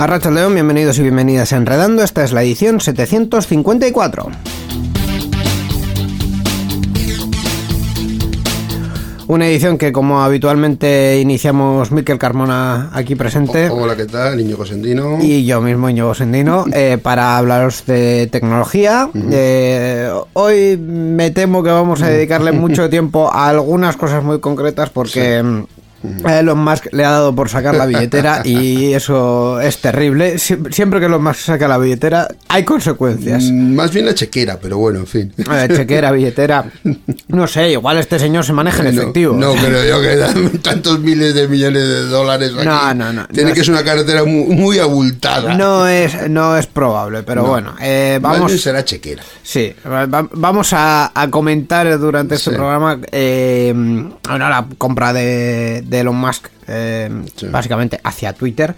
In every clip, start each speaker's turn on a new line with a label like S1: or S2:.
S1: Arracha León, bienvenidos y bienvenidas a Enredando. Esta es la edición 754. Una edición que, como habitualmente, iniciamos Miquel Carmona aquí presente.
S2: Hola, ¿qué tal? Íñigo Sendino.
S1: Y yo mismo, Íñigo Sendino, eh, para hablaros de tecnología. Eh, hoy me temo que vamos a dedicarle mucho tiempo a algunas cosas muy concretas porque a Elon Musk le ha dado por sacar la billetera y eso es terrible. Sie- Siempre que Elon Musk saca la billetera hay consecuencias.
S2: Mm, Más bien la chequera, pero bueno, en fin.
S1: Eh, chequera, billetera. No sé, igual este señor se maneja en
S2: No,
S1: efectivo.
S2: No, creo yo que dan tantos miles de millones de dólares aquí.
S1: No, no, no,
S2: Tiene
S1: no
S2: que
S1: es-
S2: ser una carretera muy, muy abultada.
S1: No es, no es probable, pero
S2: No.
S1: bueno, eh,
S2: Más
S1: vamos.
S2: bien será chequera.
S1: Sí, va- va- vamos a, a comentar durante este
S2: Sí.
S1: programa eh, bueno, la compra de, de Elon Musk, eh,
S2: Sí.
S1: básicamente hacia Twitter.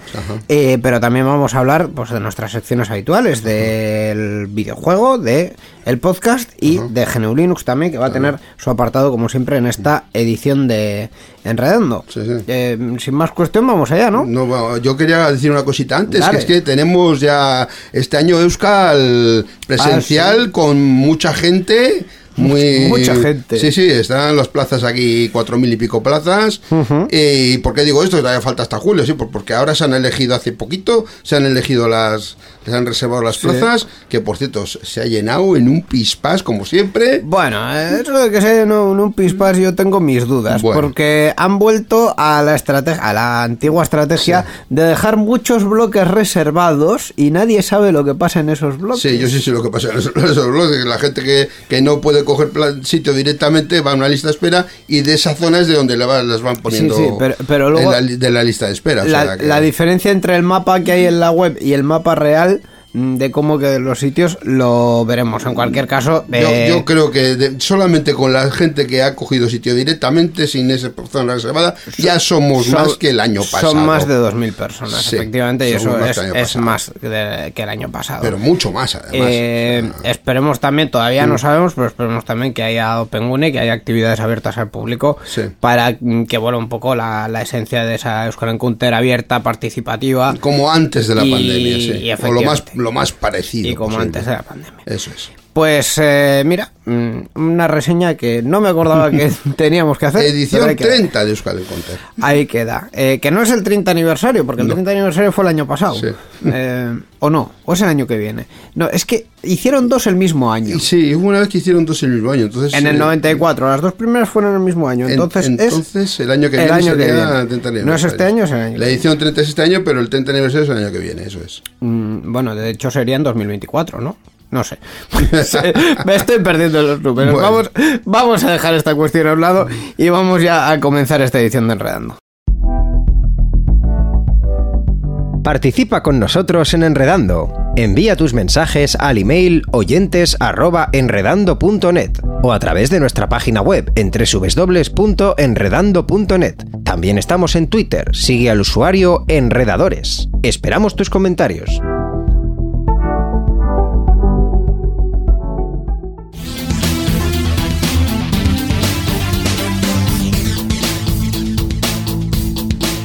S1: Eh, pero también vamos a hablar pues, de nuestras secciones habituales, del videojuego, de el podcast y de GNU Linux también, que va a tener su apartado como siempre en esta edición de Enredando.
S2: Sí, sí.
S1: Eh, sin más cuestión, vamos allá, ¿no?
S2: No, yo quería decir una cosita antes,
S1: Dale.
S2: que es que tenemos ya este año Euskal presencial con mucha gente. Muy,
S1: Mucha gente.
S2: Sí, sí, están las plazas aquí, cuatro mil y pico plazas. Eh, ¿Y por qué digo esto? Que todavía falta hasta julio, sí, por- porque ahora se han elegido hace poquito, se han elegido las, se han reservado las plazas, que por cierto se ha llenado en un pispás, como siempre.
S1: Bueno, eh, eso de que sea en un, pispas yo tengo mis dudas,
S2: Bueno.
S1: porque han vuelto a la estrategia, a la antigua estrategia de dejar muchos bloques reservados y nadie sabe lo que pasa en esos bloques.
S2: Sí, yo sí sé lo que pasa en esos, bloques, que la gente que, que no puede coger plan- sitio directamente va a una lista de espera y de esa zona es de donde le va- las van poniendo
S1: sí, pero- pero luego-
S2: la de la lista de espera. o
S1: la,
S2: sea que-
S1: la diferencia entre el mapa que hay en la web y el mapa real de cómo que los sitios lo veremos. En cualquier caso,
S2: yo,
S1: eh,
S2: yo creo que de- solamente con la gente que ha cogido sitio directamente, sin esa zona reservada, ya somos
S1: son-
S2: más que el año pasado.
S1: Son más de 2.000 personas,
S2: Sí,
S1: efectivamente, y eso
S2: más
S1: es, más de- que el año pasado.
S2: Pero mucho más, además.
S1: Eh, esperemos también, todavía
S2: Mm.
S1: no sabemos, pero esperemos también que haya OpenGune, que haya actividades abiertas al público
S2: Sí.
S1: para mm, que vuelva un poco la, la esencia de esa Euskal Encounter abierta, participativa
S2: como antes de la
S1: y-
S2: pandemia,
S1: y
S2: sí. O lo más. Lo más parecido.
S1: y como
S2: posible.
S1: antes de la pandemia.
S2: Eso es.
S1: Pues eh, mira, mm, una reseña que no me acordaba que teníamos que hacer.
S2: Edición
S1: ahí queda.
S2: 30 de Euskal Encounter.
S1: Ahí queda. Eh, que no es el 30 aniversario, porque el 30 aniversario fue el año pasado.
S2: Sí.
S1: Eh, o no, o es el año que viene. No, es que hicieron dos el mismo año.
S2: Sí, hubo una vez que hicieron dos el mismo año. Entonces,
S1: En el
S2: eh,
S1: 94, las dos primeras fueron el mismo año.
S2: En-
S1: Entonces,
S2: entonces,
S1: es
S2: el año que
S1: el
S2: viene
S1: año que viene.
S2: el 30
S1: No es este año, es el año.
S2: La edición 30 es este año, pero el 30 aniversario es el año que viene, eso es.
S1: Mm, bueno, de hecho sería en 2024, ¿no? No sé. Me estoy perdiendo los números.
S2: Bueno.
S1: Vamos, vamos a dejar esta cuestión a un lado y vamos ya a comenzar esta edición de Enredando.
S3: Participa con nosotros en Enredando. Envía tus mensajes al email oyentes@enredando.net o a través de nuestra página web en www.enredando.net. También estamos en Twitter. Sigue al usuario Enredadores. Esperamos tus comentarios.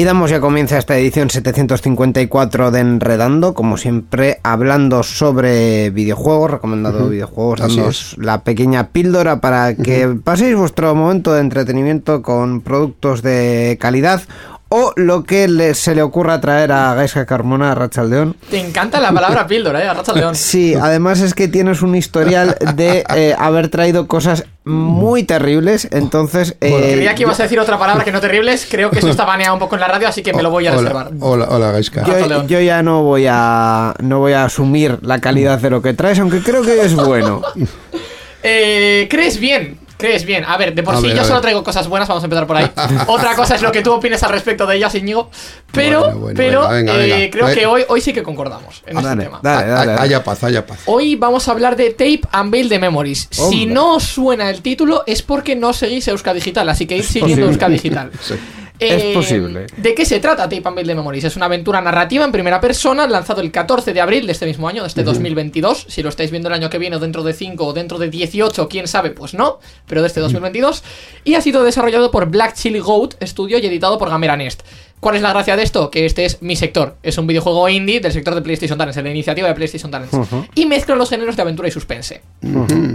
S1: Y damos ya comienza esta edición 754 de Enredando, como siempre, hablando sobre videojuegos, recomendado videojuegos, dándoos la pequeña píldora para que paséis vuestro momento de entretenimiento con productos de calidad o lo que le- se le ocurra traer a Gaisca Carmona, a Rachaldeón.
S4: Te encanta la palabra píldora, ¿eh? Arracha León.
S1: Sí, además es que tienes un historial de eh, haber traído cosas muy terribles, entonces... eh,
S4: Creía que ibas a decir otra palabra que no terribles. Creo que eso está baneado un poco en la radio, así que me lo voy a
S2: hola,
S4: reservar.
S2: Hola, hola, Gaiska.
S4: Rafa
S1: yo,
S4: León.
S1: yo ya no voy a no voy a asumir la calidad de lo que traes, aunque creo que es bueno.
S4: Eh, ¿Crees bien? ¿Crees bien? A ver, de por
S2: A
S4: sí
S2: ver,
S4: yo solo
S2: ver.
S4: traigo cosas buenas, vamos a empezar por ahí. Otra cosa es lo que tú opines al respecto de ellas, Íñigo. Pero,
S2: Bueno, bueno,
S4: pero
S2: venga, venga,
S4: eh,
S2: venga.
S4: creo que hoy, hoy sí que concordamos en este
S1: Dale,
S4: tema.
S1: dale, dale, dale.
S2: Haya paz, haya paz.
S4: Hoy vamos a hablar de Tape and Build the Memories. Si
S1: Hombre.
S4: no os suena el título es porque no seguís Euska Digital, así que id siguiendo. Euska Digital.
S2: Sí.
S1: Es posible.
S4: ¿De qué se trata Tape and Build the Memories? Es una aventura narrativa en primera persona, lanzado el 14 de abril de este mismo año, de este 2022. Si lo estáis viendo el año que viene, o dentro de 5 o dentro de 18, quién sabe, pues no, pero de este 2022. Y ha sido desarrollado por Black Chili Goat Studio y editado por Gamera Nest. ¿Cuál es la gracia de esto? Que este es mi sector. Es un videojuego indie del sector de PlayStation Talents, de la iniciativa de PlayStation Talents. Y mezcla los géneros de aventura y suspense.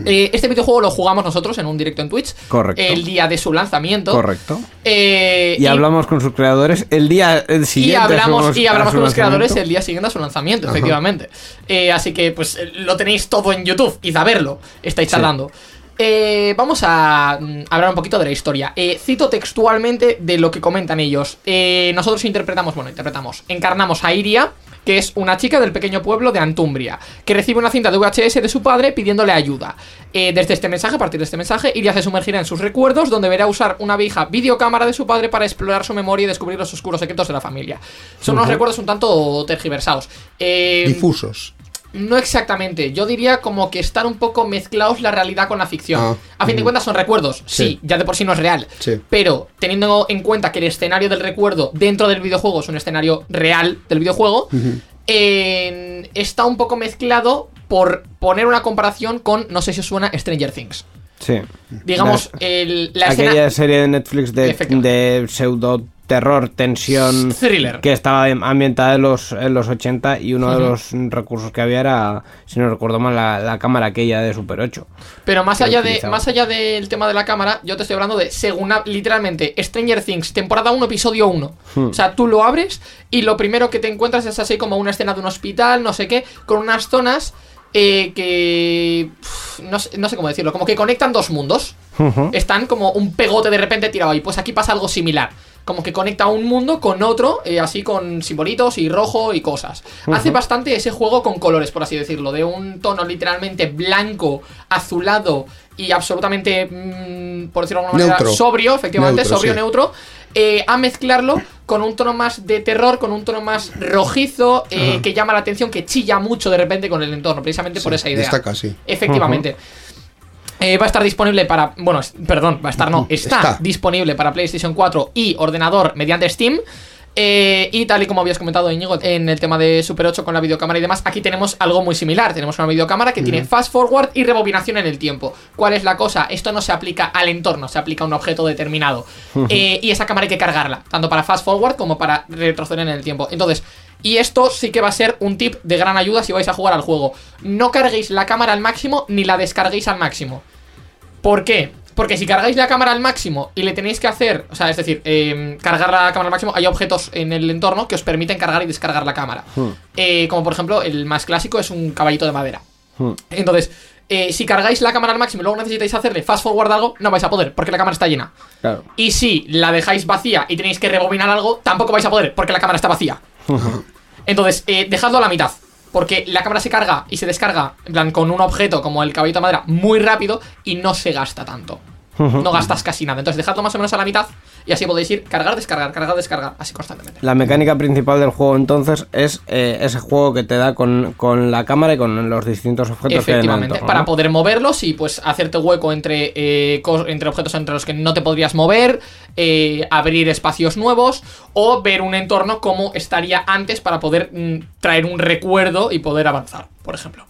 S4: Eh, este videojuego lo jugamos nosotros en un directo en Twitch.
S1: Correcto.
S4: El día de su lanzamiento.
S1: Correcto.
S4: Eh,
S1: Y, hablamos con sus creadores el día el
S4: y
S1: siguiente.
S4: hablamos,
S1: fuimos
S4: y hablamos con los creadores el día siguiente a su lanzamiento, efectivamente. Eh, así que pues lo tenéis todo en YouTube, id a verlo, estáis tardando. Eh, vamos a mm, hablar un poquito de la historia. Eh, cito textualmente de lo que comentan ellos. Eh, nosotros interpretamos, bueno, interpretamos, encarnamos a Iria, que es una chica del pequeño pueblo de Antumbria, que recibe una cinta de VHS de su padre pidiéndole ayuda. Eh, desde este mensaje, a partir de este mensaje, Iria se sumergirá en sus recuerdos, donde verá usar una vieja videocámara de su padre para explorar su memoria y descubrir los oscuros secretos de la familia. Son unos recuerdos un tanto tergiversados. Eh,
S2: Difusos.
S4: No exactamente, yo diría como que están un poco mezclados la realidad con la ficción.
S2: Ah,
S4: a fin de cuentas son recuerdos, sí,
S2: Sí.
S4: ya de por sí no es real.
S2: Sí.
S4: Pero teniendo en cuenta que el escenario del recuerdo dentro del videojuego es un escenario real del videojuego, está un poco mezclado por poner una comparación con, no sé si os suena, Stranger Things.
S1: Sí.
S4: Digamos, el, la
S1: Aquella
S4: escena...
S1: serie de Netflix de, de pseudo terror, tensión,
S4: Thriller.
S1: que estaba ambientada en los, en los 80 y uno de los recursos que había era, si no recuerdo mal, la, la cámara aquella de Super 8.
S4: Pero más allá, de, más allá del tema de la cámara, yo te estoy hablando de, según literalmente, Stranger Things, temporada 1, episodio 1.
S1: Hmm.
S4: O sea, tú lo abres y lo primero que te encuentras es así como una escena de un hospital, no sé qué, con unas zonas eh, que... no, sé, no sé cómo decirlo, como que conectan dos mundos. Están como un pegote de repente tirado ahí. Pues aquí pasa algo similar. Como que conecta un mundo con otro, eh, así con simbolitos y rojo y cosas. Hace bastante ese juego con colores, por así decirlo. De un tono literalmente blanco, azulado y absolutamente, mm, por decirlo de alguna manera, sobrio, efectivamente,
S2: Neutro,
S4: sobrio,
S2: sí.
S4: neutro. eh, a mezclarlo con un tono más de terror, con un tono más rojizo, eh, que llama la atención, que chilla mucho de repente con el entorno, precisamente por esa idea.
S2: Destaca, sí.
S4: Efectivamente. Eh, va a estar disponible para. Bueno, perdón, va a estar, no. Está,
S2: Está.
S4: disponible para PlayStation 4 y ordenador mediante Steam. Eh, y tal y como habías comentado, Íñigo, en el tema de Super 8 con la videocámara y demás, aquí tenemos algo muy similar. Tenemos una videocámara que tiene fast forward y rebobinación en el tiempo. ¿Cuál es la cosa? Esto no se aplica al entorno, se aplica a un objeto determinado. Eh, y esa cámara hay que cargarla, tanto para fast forward como para retroceder en el tiempo. Entonces, y esto sí que va a ser un tip de gran ayuda si vais a jugar al juego. No carguéis la cámara al máximo ni la descarguéis al máximo. ¿Por qué? Porque si cargáis la cámara al máximo y le tenéis que hacer, o sea, es decir, eh, cargar la cámara al máximo, hay objetos en el entorno que os permiten cargar y descargar la cámara. Eh, como por ejemplo, el más clásico es un caballito de madera. Entonces, eh, si cargáis la cámara al máximo y luego necesitáis hacerle fast forward algo, no vais a poder, porque la cámara está llena.
S1: Claro.
S4: Y si la dejáis vacía y tenéis que rebobinar algo, tampoco vais a poder, porque la cámara está vacía. Entonces, eh, dejadlo a la mitad. Porque la cámara se carga y se descarga, en plan, con un objeto como el caballito de madera, muy rápido y no se gasta tanto. No gastas casi nada. Entonces, dejadlo más o menos a la mitad y así podéis ir cargar, descargar, cargar, descargar, así constantemente.
S1: La mecánica principal del juego entonces es eh, ese juego que te da con, con la cámara y con los distintos objetos que hay en el
S4: Efectivamente,
S1: entorno,
S4: para
S1: ¿no?
S4: poder moverlos y pues hacerte hueco entre, eh, entre objetos entre los que no te podrías mover, eh, abrir espacios nuevos o ver un entorno como estaría antes para poder mm, traer un recuerdo y poder avanzar, por ejemplo.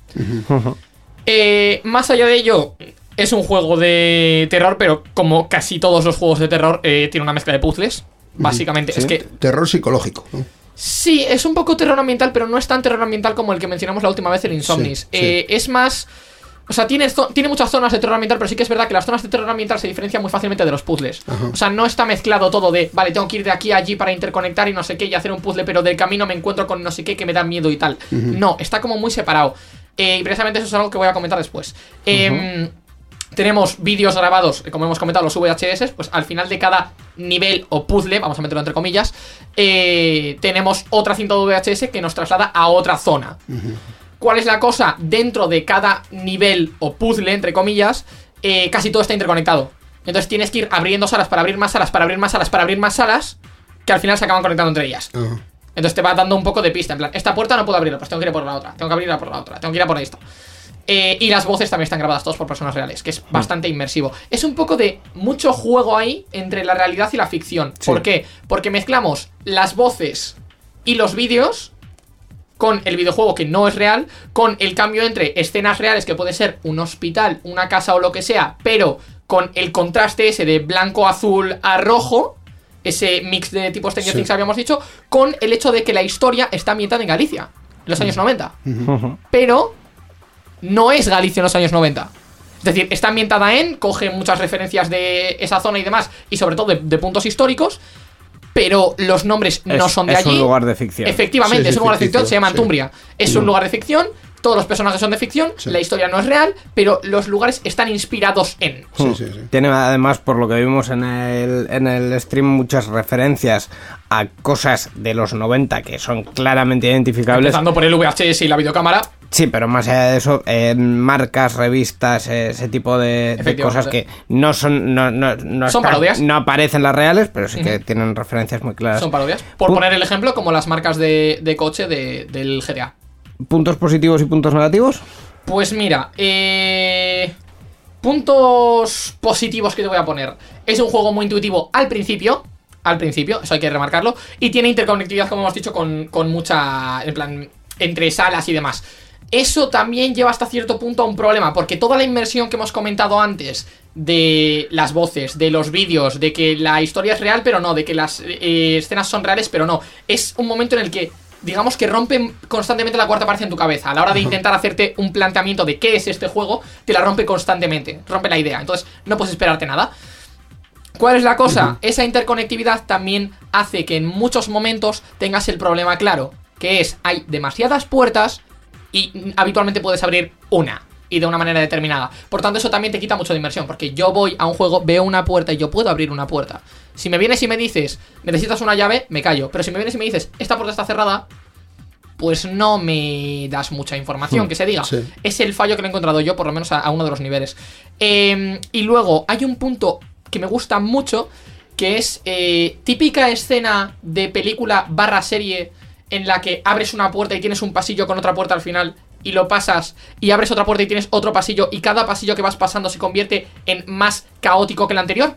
S4: Eh, más allá de ello, es un juego de terror, pero como casi todos los juegos de terror, eh, tiene una mezcla de puzzles. básicamente. Es que
S2: Terror psicológico. ¿no?
S4: Sí, es un poco terror ambiental, pero no es tan terror ambiental como el que mencionamos la última vez, el Insomnis.
S2: Sí,
S4: Eh, es más. O sea, tiene, tiene muchas zonas de terror ambiental, pero sí que es verdad que las zonas de terror ambiental se diferencian muy fácilmente de los puzzles. O sea, no está mezclado todo de, vale, tengo que ir de aquí a allí para interconectar y no sé qué y hacer un puzzle, pero del camino me encuentro con no sé qué que me da miedo y tal. No, está como muy separado. Eh, y precisamente eso es algo que voy a comentar después. Em, tenemos vídeos grabados, eh, como hemos comentado, los VHS, pues al final de cada nivel o puzzle, vamos a meterlo entre comillas, eh, tenemos otra cinta de VHS que nos traslada a otra zona. ¿Cuál es la cosa? Dentro de cada nivel o puzzle, entre comillas, eh, casi todo está interconectado. Entonces tienes que ir abriendo salas para abrir más salas, para abrir más salas, para abrir más salas, que al final se acaban conectando entre ellas. Entonces te va dando un poco de pista. En plan, esta puerta no puedo abrirla, pues tengo que ir por la otra. Tengo que abrirla por la otra. Tengo que ir a por esto. Eh, y las voces también están grabadas todos por personas reales, que es bastante inmersivo. Es un poco de mucho juego ahí entre la realidad y la ficción. ¿Por qué? Porque mezclamos las voces y los vídeos con el videojuego que no es real, con el cambio entre escenas reales que puede ser un hospital, una casa o lo que sea, pero con el contraste ese de blanco, azul a rojo, ese mix de tipos Stranger
S2: Sí.
S4: Things habíamos dicho, con el hecho de que la historia está ambientada en Galicia, en los años 90. Pero no es Galicia en los años 90. Es decir, está ambientada en, coge muchas referencias de esa zona y demás, y sobre todo de, de puntos históricos, pero los nombres no
S1: Es-
S4: son de
S1: es
S4: allí.
S1: un lugar de ficción.
S4: Efectivamente,
S2: Sí, sí,
S4: es un lugar de ficción, se llama
S2: sí.
S4: Antumbria. Es un lugar de ficción, todos los personajes son de ficción,
S2: Sí.
S4: la historia no es real, pero los lugares están inspirados en.
S2: Sí, sí, sí.
S1: Tiene además, por lo que vimos en el, en el stream, muchas referencias a cosas de los 90 que son claramente identificables.
S4: Empezando por el VHS y la videocámara.
S1: Sí, pero más allá de eso, eh, marcas, revistas, eh, ese tipo de, cosas que no son no, no, no,
S4: Son
S1: están-
S4: parodias.
S1: no aparecen las reales, pero sí que tienen referencias muy claras.
S4: Son parodias. Por poner el ejemplo, como las marcas de, de coche de- del GTA.
S1: ¿Puntos positivos y puntos negativos?
S4: Pues mira, eh, puntos positivos que te voy a poner. Es un juego muy intuitivo al principio. Al principio, eso hay que remarcarlo. Y tiene interconectividad, como hemos dicho, con, con mucha. En plan, entre salas y demás. Eso también lleva hasta cierto punto a un problema, porque toda la inmersión que hemos comentado antes de las voces, de los vídeos, de que la historia es real, pero no, de que las eh, escenas son reales, pero no. Es un momento en el que, digamos que rompen constantemente la cuarta pared en tu cabeza. A la hora de intentar hacerte un planteamiento de qué es este juego, te la rompe constantemente, rompe la idea. Entonces, no puedes esperarte nada. ¿Cuál es la cosa? Esa interconectividad también hace que en muchos momentos tengas el problema claro, que es hay demasiadas puertas y habitualmente puedes abrir una y de una manera determinada. Por tanto, eso también te quita mucho de inversión, porque yo voy a un juego, veo una puerta y yo puedo abrir una puerta. Si me vienes y me dices, necesitas una llave, me callo. Pero si me vienes y me dices, esta puerta está cerrada, pues no me das mucha información, que se diga.
S2: Sí.
S4: Es el fallo que le he encontrado yo, por lo menos a, a uno de los niveles. Eh, y luego hay un punto que me gusta mucho, que es eh, típica escena de película barra serie en la que abres una puerta y tienes un pasillo con otra puerta al final y lo pasas y abres otra puerta y tienes otro pasillo y cada pasillo que vas pasando se convierte en más caótico que el anterior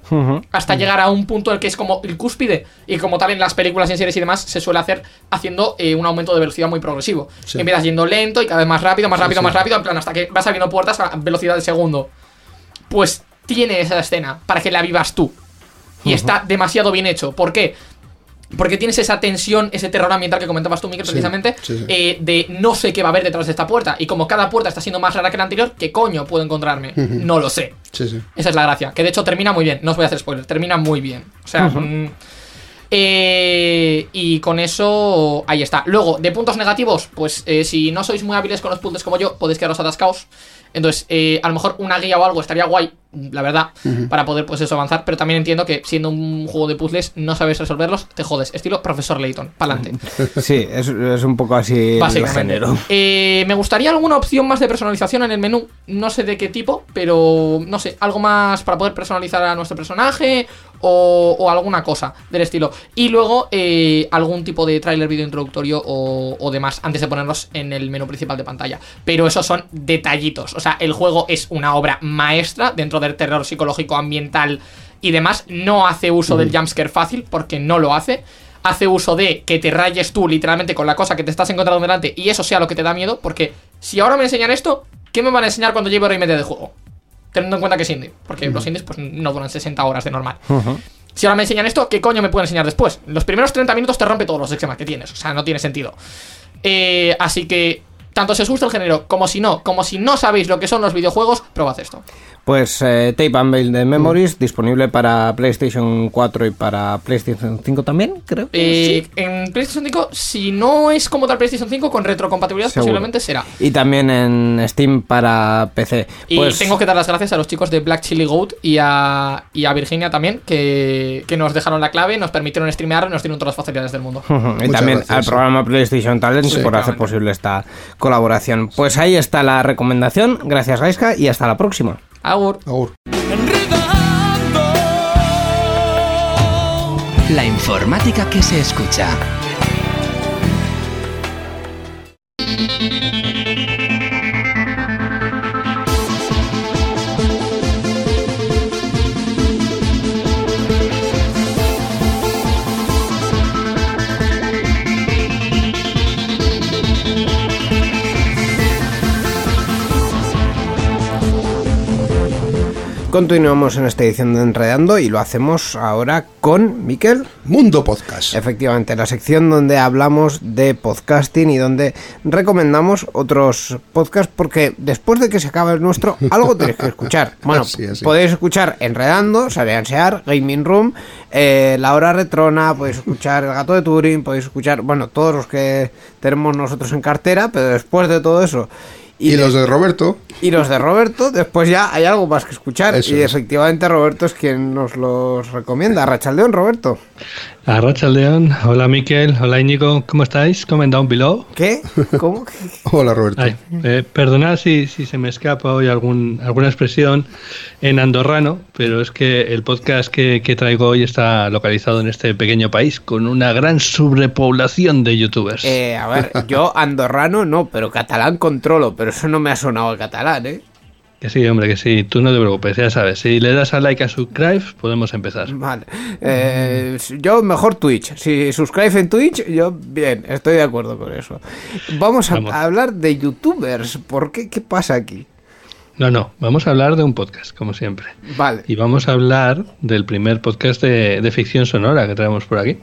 S4: hasta llegar a un punto en el que es como el cúspide y como tal en las películas y en series y demás se suele hacer haciendo eh, un aumento de velocidad muy progresivo
S2: Sí.
S4: empiezas yendo lento y cada vez más rápido más rápido
S2: sí.
S4: más rápido en plan hasta que vas abriendo puertas a velocidad de segundo pues tiene esa escena para que la vivas tú. Y está demasiado bien hecho. ¿Por qué? Porque tienes esa tensión, ese terror ambiental que comentabas tú, Miguel,
S2: Sí,
S4: precisamente,
S2: sí, sí.
S4: eh, de no sé qué va a haber detrás de esta puerta. Y como cada puerta está siendo más rara que la anterior, ¿qué coño puedo encontrarme? No lo sé.
S2: Sí, sí.
S4: Esa es la gracia. Que de hecho termina muy bien. No os voy a hacer spoilers. Termina muy bien. O sea. mm, eh, y con eso. Ahí está. Luego, de puntos negativos, pues eh, si no sois muy hábiles con los puzzles como yo, podéis quedaros atascados. Entonces, eh, a lo mejor una guía o algo estaría guay, la verdad, para poder pues eso avanzar. Pero también entiendo que siendo un juego de puzzles, no sabes resolverlos, te jodes. Estilo profesor Layton, pa'lante.
S1: Sí, es, es un poco así el género.
S4: Eh, me gustaría alguna opción más de personalización en el menú. No sé de qué tipo, pero no sé, algo más para poder personalizar a nuestro personaje o, o alguna cosa del estilo. Y luego eh, algún tipo de tráiler vídeo introductorio o, o demás antes de ponerlos en el menú principal de pantalla. Pero esos son detallitos. O sea, el juego es una obra maestra dentro del terror psicológico ambiental y demás. No hace uso del jumpscare fácil porque no lo hace hace uso de que te rayes tú literalmente con la cosa que te estás encontrando delante y eso sea lo que te da miedo, porque si ahora me enseñan esto, ¿qué me van a enseñar cuando lleve hora y media de juego? Teniendo en cuenta que es indie, porque los indies pues no duran 60 horas de normal. Si ahora me enseñan esto, ¿qué coño me pueden enseñar después? Los primeros 30 minutos te rompe todos los esquemas que tienes. O sea, no tiene sentido. Eh, así que, tanto si os gusta el género como si no, como si no sabéis lo que son los videojuegos, probad esto.
S1: Pues eh, Tape and Build de Memories, disponible para PlayStation 4 y para PlayStation 5 también, creo.
S4: Eh, En PlayStation 5, si no es como tal PlayStation 5, con retrocompatibilidad
S1: Seguro.
S4: posiblemente será.
S1: Y también en Steam para PC.
S4: Y
S1: Pues,
S4: tengo que dar las gracias a los chicos de Black Chili Goat y a, y a Virginia también, que, que nos dejaron la clave, nos permitieron streamear y nos dieron todas las facilidades del mundo.
S1: y
S2: Muchas
S1: también
S2: gracias,
S1: al
S2: sí.
S1: programa PlayStation Talents por hacer posible esta colaboración. Pues ahí está la recomendación. Gracias, Gaiska, y hasta la próxima.
S4: Agur.
S2: Agur.
S5: La informática que se escucha.
S1: Continuamos en esta edición de Enredando y lo hacemos ahora con Miquel.
S2: Mundo Podcast.
S1: Efectivamente, la sección donde hablamos de podcasting y donde recomendamos otros podcasts porque después de que se acabe el nuestro, algo tenéis que escuchar. Bueno,
S2: Así, así.
S1: podéis escuchar Enredando, Sarean Sear, Gaming Room, eh, La Hora Retrona, podéis escuchar El Gato de Turing, podéis escuchar, bueno, todos los que tenemos nosotros en cartera, pero después de todo eso...
S2: Y,
S1: de-
S2: los de Roberto.
S1: y los de Roberto, después ya hay algo más que escuchar.
S2: Eso
S1: y efectivamente Roberto es quien nos los recomienda. Rachaldeón, Roberto.
S6: Arracha León, hola Miquel, hola Íñigo, ¿cómo estáis? Comment down below.
S1: ¿Qué? ¿Cómo?
S2: Hola, Roberto.
S6: Ay, eh, perdonad si, si se me escapa hoy algún, alguna expresión en andorrano, pero es que el podcast que, que traigo hoy está localizado en este pequeño país con una gran sobrepoblación de youtubers.
S1: Eh, a ver, yo andorrano no, pero catalán controlo, pero eso no me ha sonado a catalán, ¿eh?
S6: Que sí, hombre, que sí, tú no te preocupes, ya sabes, si le das a like a subscribe, podemos empezar.
S1: Vale. Eh, yo mejor Twitch. Si suscribe en Twitch, yo bien, estoy de acuerdo con eso. Vamos a,
S6: Vamos.
S1: a hablar de youtubers. ¿Por qué? ¿Qué pasa aquí?
S6: No, no, vamos a hablar de un podcast, como siempre.
S1: Vale.
S6: Y vamos a hablar del primer podcast de, de ficción sonora que traemos por aquí.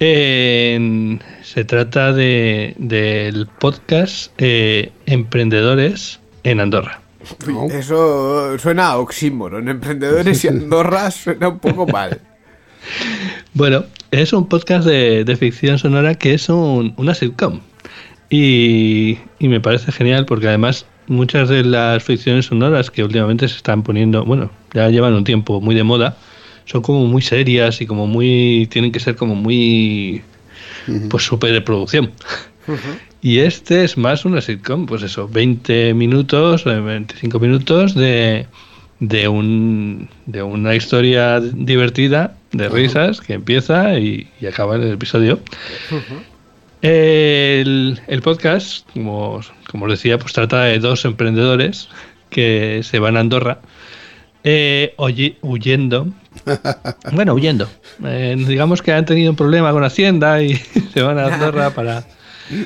S6: Se trata de, del podcast eh, Emprendedores en Andorra.
S2: No.
S1: Eso suena a oxímoron. Emprendedores y Andorra suena un poco mal.
S6: Bueno, es un podcast de, de ficción sonora que es un- una sitcom. Y, y me parece genial porque además muchas de las ficciones sonoras que últimamente se están poniendo, bueno, ya llevan un tiempo muy de moda, son como muy serias y como muy, tienen que ser como muy, pues super de producción. Y este es más una sitcom, pues eso, 20 minutos, eh, 25 minutos de, de, un, de una historia divertida, de risas, que empieza y, y acaba en el episodio. El, el podcast, como, como os decía, pues trata de dos emprendedores que se van a Andorra eh, oye- huyendo. Bueno, huyendo. Eh, digamos que han tenido un problema con Hacienda y se van a Andorra para,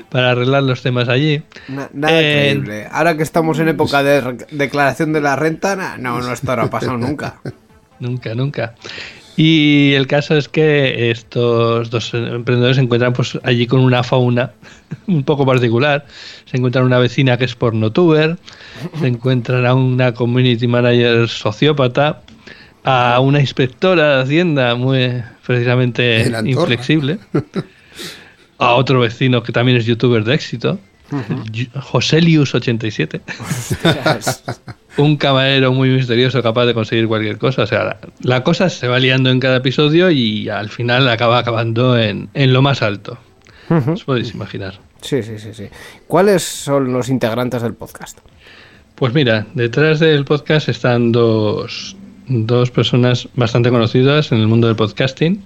S6: para arreglar los temas allí.
S1: Na- nada
S6: Eh,
S1: creíble. Ahora que estamos en época de declaración de la renta, na- no, no, ha pasado nunca.
S6: Nunca, nunca. Y el caso es que estos dos emprendedores se encuentran pues allí con una fauna un poco particular. Se encuentran una vecina que es pornotuber, se encuentran a una community manager sociópata, a una inspectora de Hacienda muy precisamente inflexible, a otro vecino que también es youtuber de éxito, Joselius87. un camarero muy misterioso capaz de conseguir cualquier cosa. O sea, la, la cosa se va liando en cada episodio y al final acaba acabando en, en lo más alto. Os podéis imaginar.
S1: Sí, sí, sí, sí. ¿Cuáles son los integrantes del podcast?
S6: Pues mira, detrás del podcast están dos, dos personas bastante conocidas en el mundo del podcasting.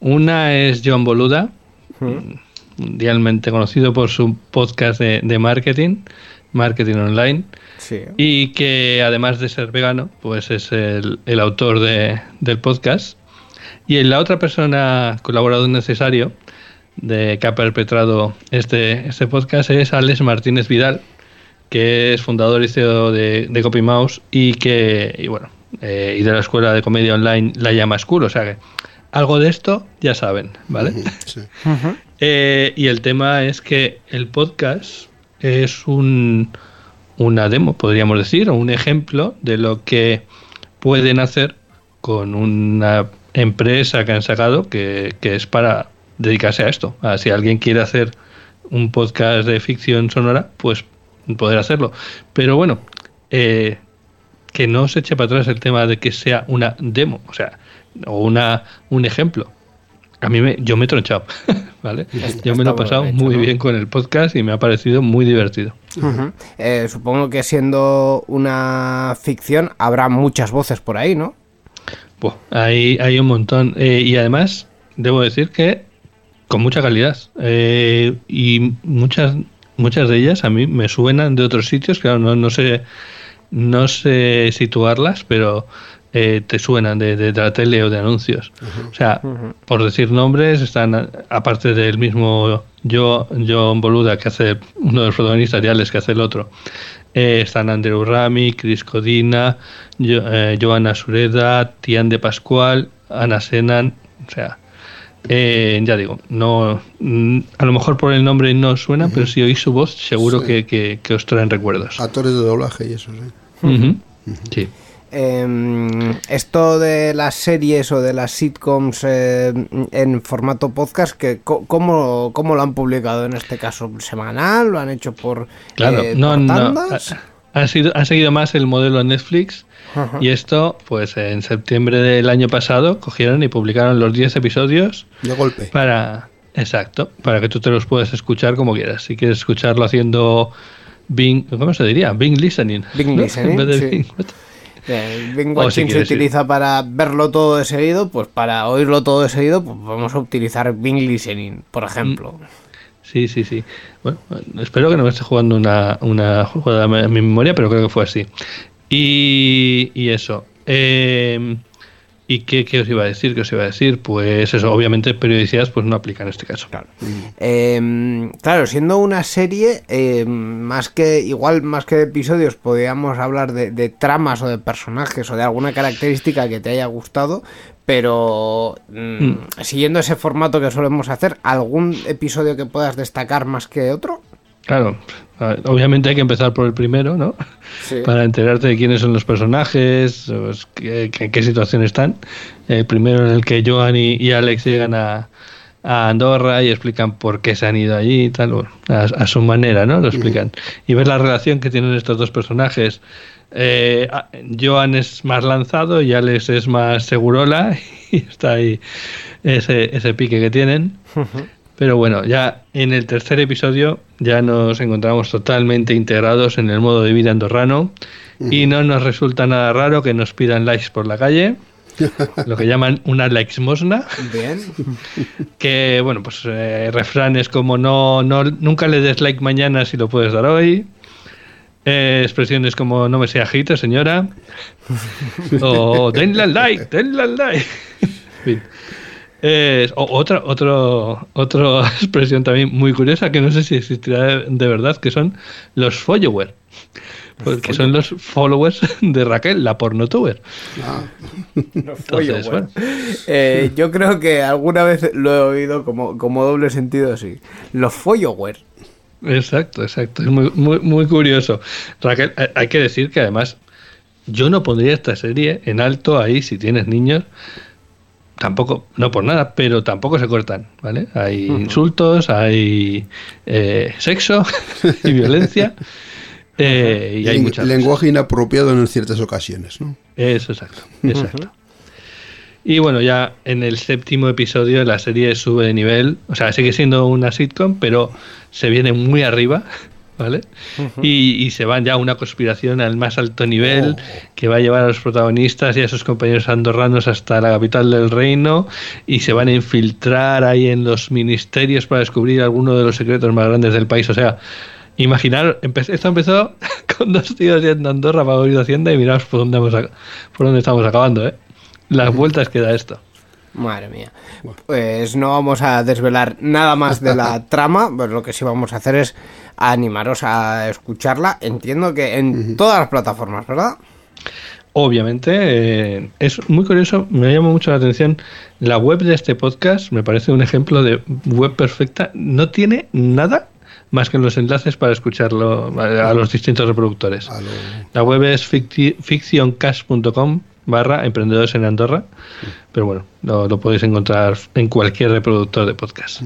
S6: Una es John Boluda, mundialmente conocido por su podcast de, de marketing, Marketing Online.
S1: Sí.
S6: Y que además de ser vegano, pues es el, el autor de- del podcast. Y la otra persona, colaborador necesario, de que ha perpetrado este, este podcast es Alex Martínez Vidal, que es fundador y CEO de, de CopyMouse y que, y bueno, eh, y de la escuela de comedia online La Llama School, o sea que algo de esto ya saben, ¿vale?
S2: Sí.
S6: Eh, y el tema es que el podcast es un, una demo, podríamos decir, o un ejemplo de lo que pueden hacer con una empresa que han sacado que, que es para dedicarse a esto. A si alguien quiere hacer un podcast de ficción sonora, pues poder hacerlo. Pero bueno, eh, que no se eche para atrás el tema de que sea una demo, o sea, o una, un ejemplo. A mí me, yo me he tronchado, ¿vale? yo me lo he pasado
S1: hecho,
S6: muy
S1: ¿no?
S6: bien con el podcast y me ha parecido muy divertido.
S1: Eh, supongo que siendo una ficción habrá muchas voces por ahí, ¿no?
S6: Buah, hay, hay un montón. Eh, y además, debo decir que con mucha calidad. Eh, y muchas, muchas de ellas a mí me suenan de otros sitios, claro, no, no sé, no sé situarlas, pero eh, te suenan de, de la tele o de anuncios. O sea, por decir nombres, están, aparte del mismo yo, John Boluda, que hace uno de los protagonistas, y Alex, que hace el otro. Eh, están Andrew Rami, Chris Codina, Jo- eh, Joana Sureda, Tian de Pascual, Ana Senan, o sea, eh, ya digo, no, mm, a lo mejor por el nombre no suena, pero si oís su voz, seguro
S2: Sí.
S6: que, que- que os traen recuerdos.
S2: Actores de doblaje y eso, sí.
S6: Sí.
S1: Em, esto de las series o de las sitcoms eh, en formato podcast, que, co- ¿cómo, ¿cómo lo han publicado en este caso? ¿Semanal? ¿Lo han hecho por,
S6: Claro,
S1: eh,
S6: no,
S1: por
S6: no.
S1: tandas?
S6: Ha, ha sido, ha seguido más el modelo Netflix
S1: Ajá.
S6: y esto, pues en septiembre del año pasado, cogieron y publicaron los 10 episodios
S2: De golpe.
S6: para, exacto, para que tú te los puedas escuchar como quieras. Si quieres escucharlo haciendo Bing, ¿cómo se diría? Bing listening.
S1: Bing
S6: ¿no?
S1: listening,
S6: En vez de
S1: sí.
S6: Bing-
S1: El Bing
S6: O si
S1: Watching se
S6: ir.
S1: utiliza para verlo todo de seguido, pues para oírlo todo de seguido, pues vamos a utilizar Bing Listening, por ejemplo.
S6: Sí, sí, sí. Bueno, espero que no me esté jugando una, una jugada a mi memoria, pero creo que fue así. Y, y eso. Eh, ¿Y qué, qué os iba a decir? ¿Qué os iba a decir? Pues eso, obviamente periodicidad pues no aplica en este caso. Claro.
S1: Eh, claro, siendo una serie, eh, más que igual más que de episodios, podríamos hablar de, de tramas o de personajes o de alguna característica que te haya gustado, pero mm, siguiendo ese formato que solemos hacer, ¿algún episodio que puedas destacar más que otro?
S6: Claro, obviamente hay que empezar por el primero, ¿no?
S1: Sí.
S6: Para enterarte de quiénes son los personajes, pues, qué- qué- en qué situación están. El primero en el que Joan y, y Alex llegan a, a Andorra y explican por qué se han ido allí y tal, bueno, a, a su manera, ¿no? Lo explican. Y ver la relación que tienen estos dos personajes. Eh, Joan es más lanzado y Alex es más segurola y está ahí ese, ese pique que tienen. Pero bueno, ya en el tercer episodio ya nos encontramos totalmente integrados en el modo de vida andorrano y no nos resulta nada raro que nos pidan likes por la calle, lo que llaman una likesmosna,
S1: Bien.
S6: que bueno, pues eh, refranes como no, no, nunca le des like mañana si lo puedes dar hoy. Eh, expresiones como no me sea agite, señora. o denle al like, denle al like. En fin. Eh, otra, otro, otra expresión también muy curiosa que no sé si existirá de, verdad, que son los followers. Porque son los followers de Raquel, la pornotuber. Entonces, bueno.
S1: Eh, yo creo que alguna vez lo he oído como, como doble sentido así. Los Followers.
S6: Exacto, exacto. Es muy, muy, muy curioso. Raquel, hay que decir que además yo no pondría esta serie en alto ahí si tienes niños. Tampoco, no por nada, pero tampoco se cortan, ¿vale? Hay insultos, hay eh, sexo y violencia. eh, y hay muchas
S2: lenguaje inapropiado en ciertas ocasiones, ¿no?
S6: eso, exacto, exacto. Y bueno, ya en el séptimo episodio la serie sube de nivel, o sea, sigue siendo una sitcom, pero se viene muy arriba, ¿vale? y, y se van ya a una conspiración al más alto nivel que va a llevar a los protagonistas y a sus compañeros andorranos hasta la capital del reino y se van a infiltrar ahí en los ministerios para descubrir alguno de los secretos más grandes del país, o sea... Imaginar, empe- esto empezó con dos tíos yendo a Andorra para abrir Hacienda y miraos por dónde, hemos por dónde estamos acabando, ¿eh? Las vueltas que da esto.
S1: Madre mía. Pues no vamos a desvelar nada más de la trama, pues lo que sí vamos a hacer es animaros a escucharla. Entiendo que en todas las plataformas, ¿verdad?
S6: obviamente, eh, es muy curioso, me llama mucho la atención. La web de este podcast me parece un ejemplo de web perfecta. No tiene nada más que los enlaces para escucharlo a a los distintos reproductores. La web es ficti- fictioncast.com barra emprendedores en Andorra, pero bueno, lo, lo podéis encontrar en cualquier reproductor de podcast.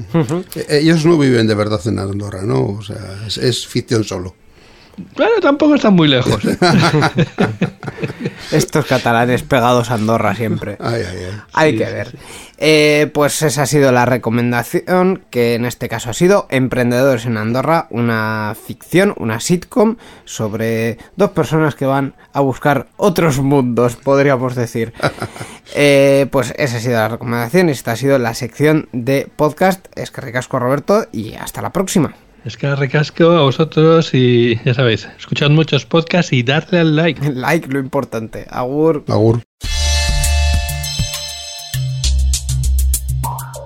S2: Eh, Ellos no viven de verdad en Andorra, ¿no? O sea, es, es ficción solo.
S6: Bueno, tampoco están muy lejos. ¿eh?
S1: Estos catalanes pegados a Andorra siempre.
S2: Ay, ay, ay.
S1: Hay
S6: Sí,
S1: que
S6: sí,
S1: ver.
S6: sí.
S1: Eh, pues esa ha sido la recomendación, que en este caso ha sido Emprendedores en Andorra, una ficción, una sitcom sobre dos personas que van a buscar otros mundos, podríamos decir. Eh, pues esa ha sido la recomendación, esta ha sido la sección de podcast. Es que ricasco Roberto y hasta la próxima.
S6: Es que recasco a vosotros y ya sabéis, escuchad muchos podcasts y darle al like.
S1: Like, lo importante. Agur.
S2: Agur.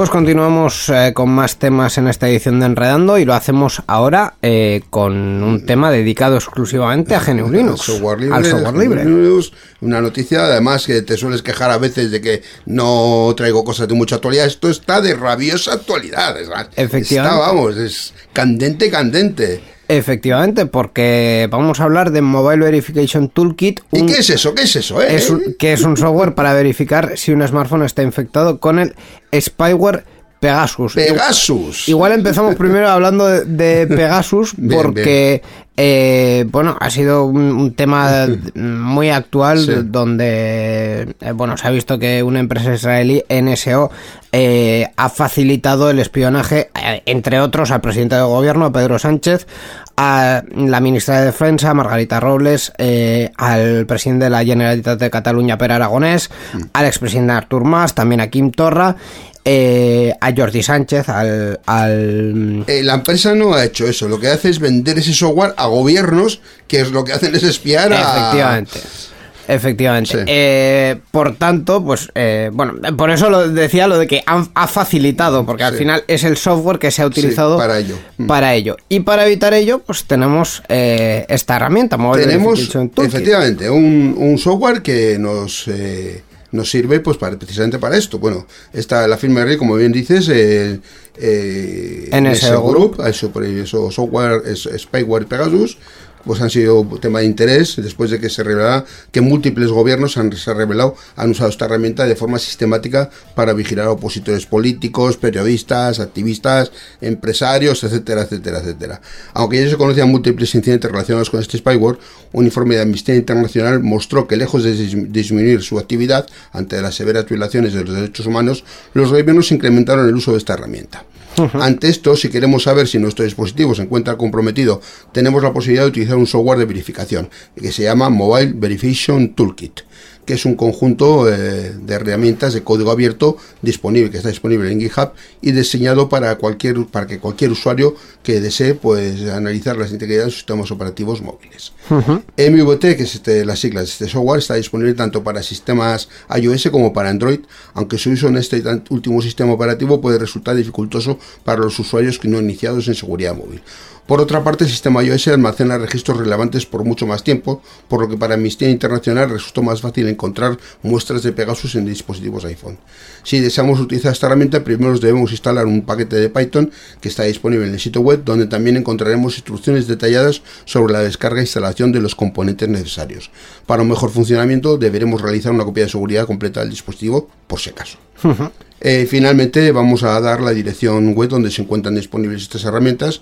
S1: Pues continuamos eh, con más temas en esta edición de Enredando y lo hacemos ahora eh, con un tema dedicado exclusivamente a GNU Linux,
S2: Al software libre.
S1: al software libre.
S2: Linux, una noticia, además que te sueles quejar a veces de que no traigo cosas de mucha actualidad. Esto está de rabiosa actualidad.
S1: Efectivamente.
S2: Está, vamos, es candente, candente.
S1: Efectivamente, porque vamos a hablar de Mobile Verification Toolkit,
S2: ¿Y qué es eso? ¿Qué es eso? eh?
S1: es un- que es un software para verificar si un smartphone está infectado con el spyware Pegasus.
S2: Pegasus.
S1: Igual empezamos primero hablando de, de Pegasus
S2: Bien,
S1: porque, eh, bueno, ha sido un, un tema muy actual
S2: Sí.
S1: donde, eh, bueno, se ha visto que una empresa israelí, NSO, eh, ha facilitado el espionaje, eh, entre otros, al presidente del gobierno, a Pedro Sánchez, a la ministra de Defensa, Margarita Robles, eh, al presidente de la Generalitat de Cataluña, Per Aragonés,
S2: Mm.
S1: al expresidente Artur Mas, también a Kim Torra, eh, a Jordi Sánchez, al, al
S2: Eh, la empresa no ha hecho eso. Lo que hace es vender ese software a gobiernos, que es lo que hacen es espiar a.
S1: Efectivamente. Efectivamente.
S2: Sí.
S1: Eh, por tanto, pues, eh, bueno, por eso lo decía lo de que han- ha facilitado, porque al
S2: Sí.
S1: final es el software que se ha utilizado
S2: para ello. Mm.
S1: para ello. Y para evitar ello, pues tenemos eh, esta herramienta, Mobile
S2: Tenemos efectivamente un, un software que nos nos sirve pues para precisamente para esto. Bueno, esta la firma de como bien dices, eh, eh,
S1: NSO Group.
S2: eso, por eso software es spyware Pegasus pues han sido tema de interés después de que se revelara que múltiples gobiernos han, se ha revelado han usado esta herramienta de forma sistemática para vigilar a opositores políticos, periodistas, activistas, empresarios, etcétera, etcétera, etcétera. Aunque ya se conocían múltiples incidentes relacionados con este spyware, un informe de Amnistía Internacional mostró que lejos de dis- disminuir su actividad ante las severas violaciones de los derechos humanos, los gobiernos incrementaron el uso de esta herramienta. Ante esto, si queremos saber si nuestro dispositivo se encuentra comprometido, tenemos la posibilidad de utilizar un software de verificación que se llama Mobile Verification Toolkit, que es un conjunto eh, de herramientas de código abierto disponible, que está disponible en GitHub y diseñado para cualquier para que cualquier usuario que desee pues analizar las integridades de sus sistemas operativos móviles. MVT, que es este, las siglas de este software, está disponible tanto para sistemas iOS como para Android, aunque su uso en este último sistema operativo puede resultar dificultoso para los usuarios que no iniciados en seguridad móvil. Por otra parte, el sistema iOS almacena registros relevantes por mucho más tiempo, por lo que para Amnistía Internacional resultó más fácil encontrar muestras de Pegasus en dispositivos iPhone. Si deseamos utilizar esta herramienta, primero debemos instalar un paquete de Python que está disponible en el sitio web, donde también encontraremos instrucciones detalladas sobre la descarga e instalación de los componentes necesarios. Para un mejor funcionamiento, deberemos realizar una copia de seguridad completa del dispositivo, por si acaso. Eh, finalmente vamos a dar la dirección web donde se encuentran disponibles estas herramientas,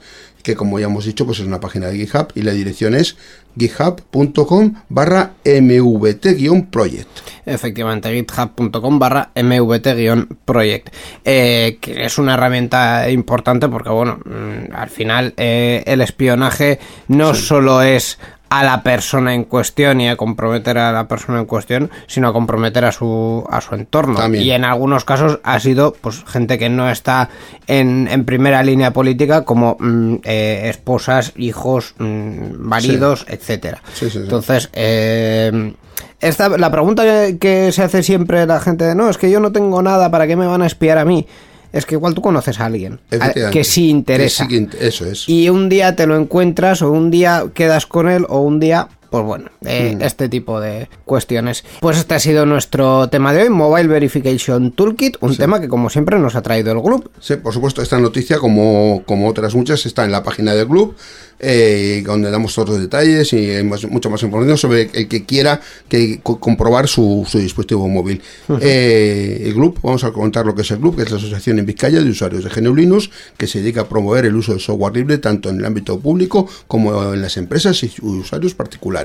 S2: que como ya hemos dicho, pues es una página de GitHub y la dirección es github.com barra mvt-project.
S1: Efectivamente, github.com barra mvt-project, eh, que es una herramienta importante porque, bueno, mm, al final eh, el espionaje no solo es a la persona en cuestión y a comprometer a la persona en cuestión, sino a comprometer a su, a su entorno.
S2: También.
S1: Y en algunos casos ha sido pues gente que no está en, en primera línea política, como mm, eh, esposas, hijos, mm, maridos, etcétera.
S2: Sí, sí, sí.
S1: Entonces, eh, esta, la pregunta que, que se hace siempre la gente de no, es que yo no tengo nada, ¿para qué me van a espiar a mí? Es que igual tú conoces a alguien a- que sí interesa.
S2: Que sí eso es.
S1: Y un día te lo encuentras o un día quedas con él o un día, pues bueno, eh,
S2: Mm.
S1: este tipo de cuestiones. Pues este ha sido nuestro tema de hoy, Mobile Verification Toolkit, un tema que como siempre nos ha traído el grupo.
S2: Sí, por supuesto, esta noticia, como, como otras muchas, está en la página del club, eh, donde damos todos los detalles y hay más- mucha más información sobre el que quiera que co- comprobar su, su dispositivo móvil. Eh, el club, vamos a contar lo que es el club, que es la Asociación en Vizcaya de Usuarios de GNU Linux, que se dedica a promover el uso del software libre tanto en el ámbito público como en las empresas y usuarios particulares.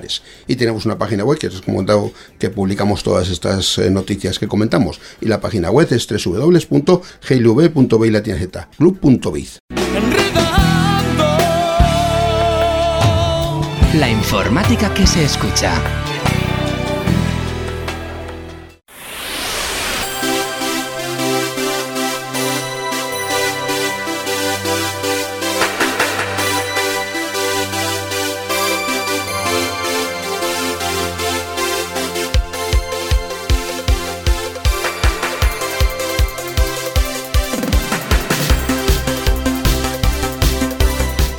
S2: Y tenemos una página web, que os he comentado que publicamos todas estas eh, noticias que comentamos. Y la página web es www.glv.biz, club.biz.
S5: La informática que se escucha.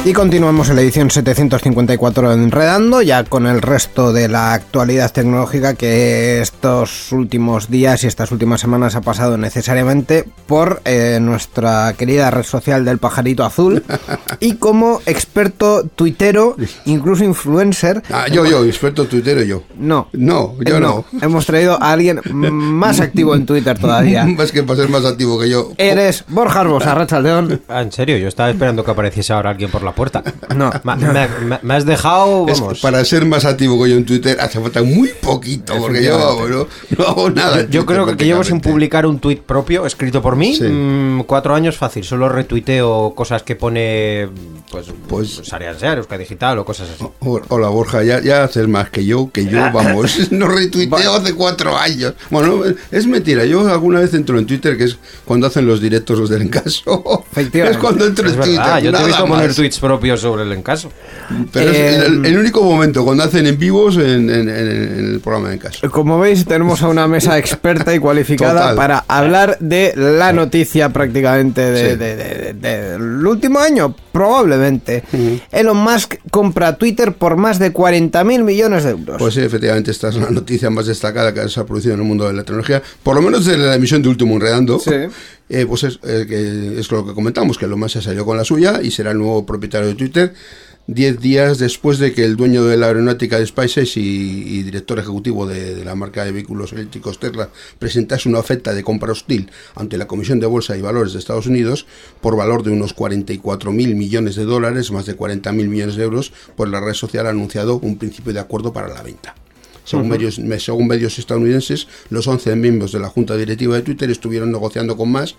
S1: Y continuamos en la edición 754 de Enredando, ya con el resto de la actualidad tecnológica que estos últimos días y estas últimas semanas ha pasado necesariamente por eh, nuestra querida red social del pajarito azul. y como experto tuitero, incluso influencer,
S2: Ah, yo, yo, experto tuitero, yo.
S1: no.
S2: No, yo
S1: Eh,
S2: no.
S1: Hemos traído a alguien más activo en Twitter todavía.
S2: Es que para ser más activo que yo.
S1: Eres Borja Arbosa, Rachaldeón.
S3: Ah, en serio, yo estaba esperando que apareciese ahora alguien por la puerta.
S1: No,
S3: Ma- me, me- me has dejado,
S2: Es-
S3: vamos.
S2: para ser más activo que yo en Twitter hace falta muy poquito, porque yo no, no hago nada.
S3: Yo creo que llevo sin publicar un tuit propio escrito por mí
S2: Sí.
S3: mm, cuatro años fácil. Solo retuiteo cosas que pone pues
S2: Pues-
S3: pues Euska Digital o cosas así.
S2: Ho- Hola Borja, ya, ya haces más que yo, que yo, vamos, no retuiteo hace cuatro años. Bueno, es mentira, yo alguna vez entro en Twitter, que es cuando hacen los directos los del encaso. Es cuando entro
S3: Es
S2: en
S3: verdad,
S2: Twitter.
S3: yo te he
S2: nada
S3: visto poner tweets propios sobre el encaso.
S2: Pero es
S1: Eh,
S2: el, el único momento cuando hacen en vivos en, en- en el programa de encaso.
S1: Como veis, tenemos a una mesa experta y cualificada
S2: Total.
S1: para hablar de la noticia prácticamente de-
S2: Sí.
S1: de- de- de- del último año, probablemente. Elon Musk compra Twitter por más de 40.000 millones de euros.
S2: Pues sí, efectivamente, esta es la noticia más destacada que se ha producido en el mundo de la tecnología, por lo menos desde la emisión de Último Enredando.
S1: Sí.
S2: Eh, pues es, eh, que es lo que comentamos, que Elon Musk se salió con la suya y será el nuevo propietario de Twitter. Diez días después de que el dueño de la aeronáutica de SpaceX y, y director ejecutivo de, de la marca de vehículos eléctricos Tesla presentase una oferta de compra hostil ante la Comisión de Bolsa y Valores de Estados Unidos por valor de unos 44 mil millones de dólares, más de 40 mil millones de euros, pues la red social ha anunciado un principio de acuerdo para la venta. Según, medios, según medios estadounidenses, los 11 miembros de la junta directiva de Twitter estuvieron negociando con más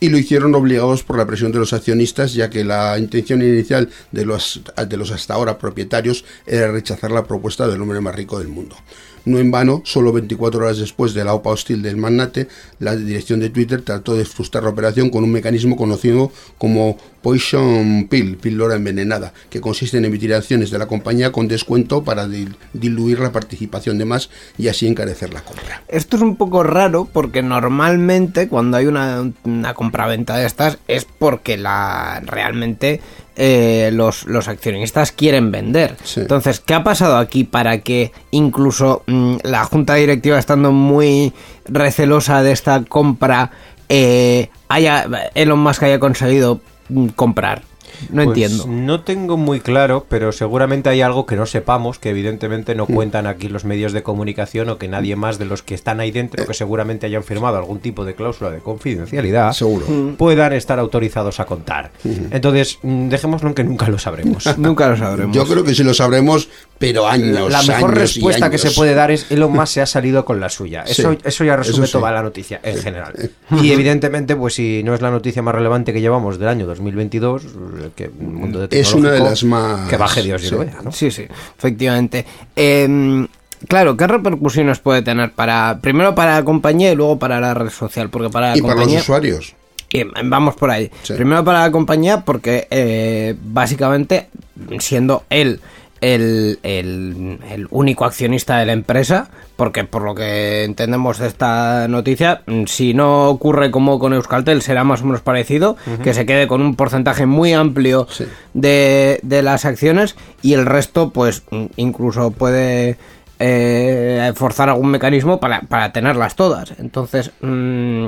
S2: y lo hicieron obligados por la presión de los accionistas, ya que la intención inicial de los, de los hasta ahora propietarios era rechazar la propuesta del hombre más rico del mundo. No en vano, solo 24 horas después de la OPA hostil del magnate, la dirección de Twitter trató de frustrar la operación con un mecanismo conocido como Poison Pill, píldora envenenada, que consiste en emitir acciones de la compañía con descuento para dil- diluir la participación de más y así encarecer la compra.
S1: Esto es un poco raro porque normalmente cuando hay una, una compraventa de estas es porque la realmente eh, los, los accionistas quieren vender.
S2: Sí.
S1: Entonces, ¿qué ha pasado aquí para que incluso mm, la junta directiva, estando muy recelosa de esta compra, eh, haya Elon Musk haya conseguido mm, comprar? No
S3: Pues
S1: entiendo.
S3: No tengo muy claro, pero seguramente hay algo que no sepamos, que evidentemente no cuentan aquí los medios de comunicación o que nadie más de los que están ahí dentro, que seguramente hayan firmado algún tipo de cláusula de confidencialidad,
S2: Seguro.
S3: puedan estar autorizados a contar. Entonces, mm, dejémoslo en que nunca lo sabremos.
S1: Nunca lo sabremos.
S2: Yo creo que sí lo sabremos, pero años.
S3: La mejor
S2: años y
S3: respuesta que se puede dar es Elon Musk se ha salido con la suya. Eso,
S2: Sí,
S3: eso ya resume
S2: eso sí.
S3: toda la noticia en general. Y evidentemente, pues si no es la noticia más relevante que llevamos del año 2022, que el mundo de
S2: Es una de las más-
S3: Que baje Dios y
S2: sí.
S3: lo vea, ¿no?
S1: Sí, sí, efectivamente. Eh, claro, ¿qué repercusiones puede tener para primero para la compañía y luego para la red social? Porque para la
S2: Y para los usuarios.
S1: y vamos por ahí.
S2: Sí.
S1: Primero para la compañía porque eh, básicamente siendo él el, el- el único accionista de la empresa, porque por lo que entendemos de esta noticia, mm, si no ocurre como con Euskaltel, será más o menos parecido, que se quede con un porcentaje muy amplio
S2: Sí.
S1: de, de las acciones y el resto pues mm, incluso puede eh, forzar algún mecanismo para, para tenerlas todas. Entonces... mm,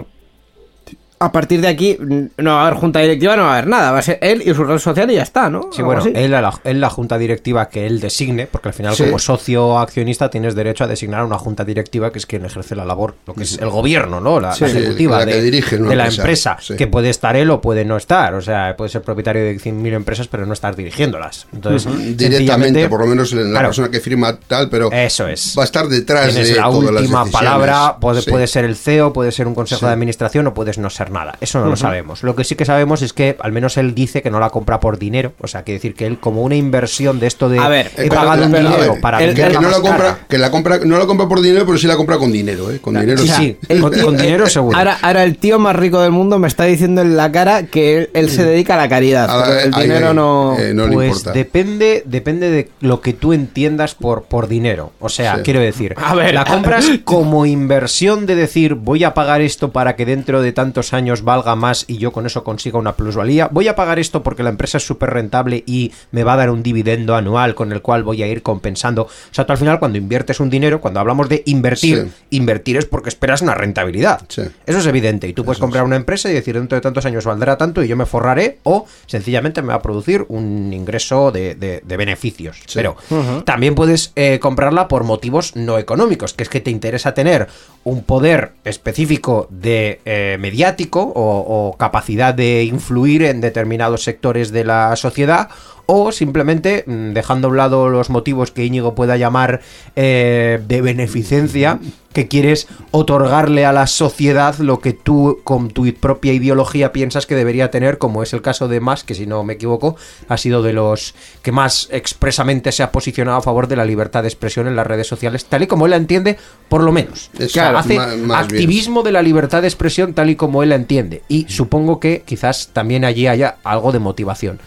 S1: a partir de aquí no va a haber junta directiva, no va a haber nada. Va a ser él y su red social y ya está, ¿no?
S3: Sí, bueno,
S1: así.
S3: él la, él la junta directiva que él designe, porque al final
S1: Sí.
S3: como socio accionista tienes derecho a designar a una junta directiva que es quien ejerce la labor, lo que es el gobierno, ¿no? La,
S1: Sí,
S3: la ejecutiva
S2: la que
S3: de,
S2: dirige una
S3: de la
S2: empresa, sí.
S3: que puede estar él o puede no estar, o sea, puede ser propietario de 100.000 empresas pero no estar dirigiéndolas. Entonces,
S2: Directamente, por lo menos en la
S3: claro,
S2: persona que firma tal, pero
S3: Eso es.
S2: va a estar detrás de
S3: la
S2: todas las
S3: última
S2: decisiones.
S3: palabra, puede,
S2: Sí.
S3: puede ser el CEO, puede ser un consejo
S2: Sí.
S3: de administración o puedes no ser nada. Eso no lo sabemos. Lo que sí que sabemos es que al menos él dice que no la compra por dinero. O sea, quiere decir que él como una inversión de esto de
S1: A ver,
S3: he pagado un dinero
S1: ver,
S3: para
S1: el-
S2: que, no la compra,
S3: cara.
S2: que la compra, no la compra por dinero, pero sí la compra con dinero, ¿eh? Con dinero
S3: Sí, con, con dinero seguro.
S1: Ahora, ahora el tío más rico del mundo me está diciendo en la cara que él, él se dedica a la caridad.
S2: A la-
S1: pero el
S2: ahí,
S1: dinero
S2: ahí,
S1: no.
S2: eh, no le
S3: pues
S2: importa.
S3: depende, depende de lo que tú entiendas por, por dinero. O sea,
S2: Sí.
S3: quiero decir,
S1: A ver,
S3: la
S1: a
S3: compras
S1: ver.
S3: como inversión de decir voy a pagar esto para que dentro de tantos años valga más y yo con eso consiga una plusvalía. Voy a pagar esto porque la empresa es súper rentable y me va a dar un dividendo anual con el cual voy a ir compensando. O sea, tú al final cuando inviertes un dinero, cuando hablamos de invertir,
S2: Sí.
S3: invertir es porque esperas una rentabilidad.
S2: Sí.
S3: Eso es evidente. Y tú puedes comprar una empresa y decir dentro de tantos años valdrá tanto y yo me forraré o sencillamente me va a producir un ingreso de, de- de beneficios. Pero también puedes eh, comprarla por motivos no económicos, que es que te interesa tener un poder específico de eh, mediático o, capacidad de influir en determinados sectores de la sociedad o simplemente mm, dejando a un lado los motivos que Íñigo pueda llamar eh, de beneficencia, que quieres otorgarle a la sociedad lo que tú con tu propia ideología piensas que debería tener, como es el caso de Musk, que si no me equivoco, ha sido de los que más expresamente se ha posicionado a favor de la libertad de expresión en las redes sociales, tal y como él la entiende, por lo menos. O sea, hace
S2: ma- más bien.
S3: activismo de la libertad de expresión tal y como él la entiende. Y supongo que quizás también allí haya algo de motivación.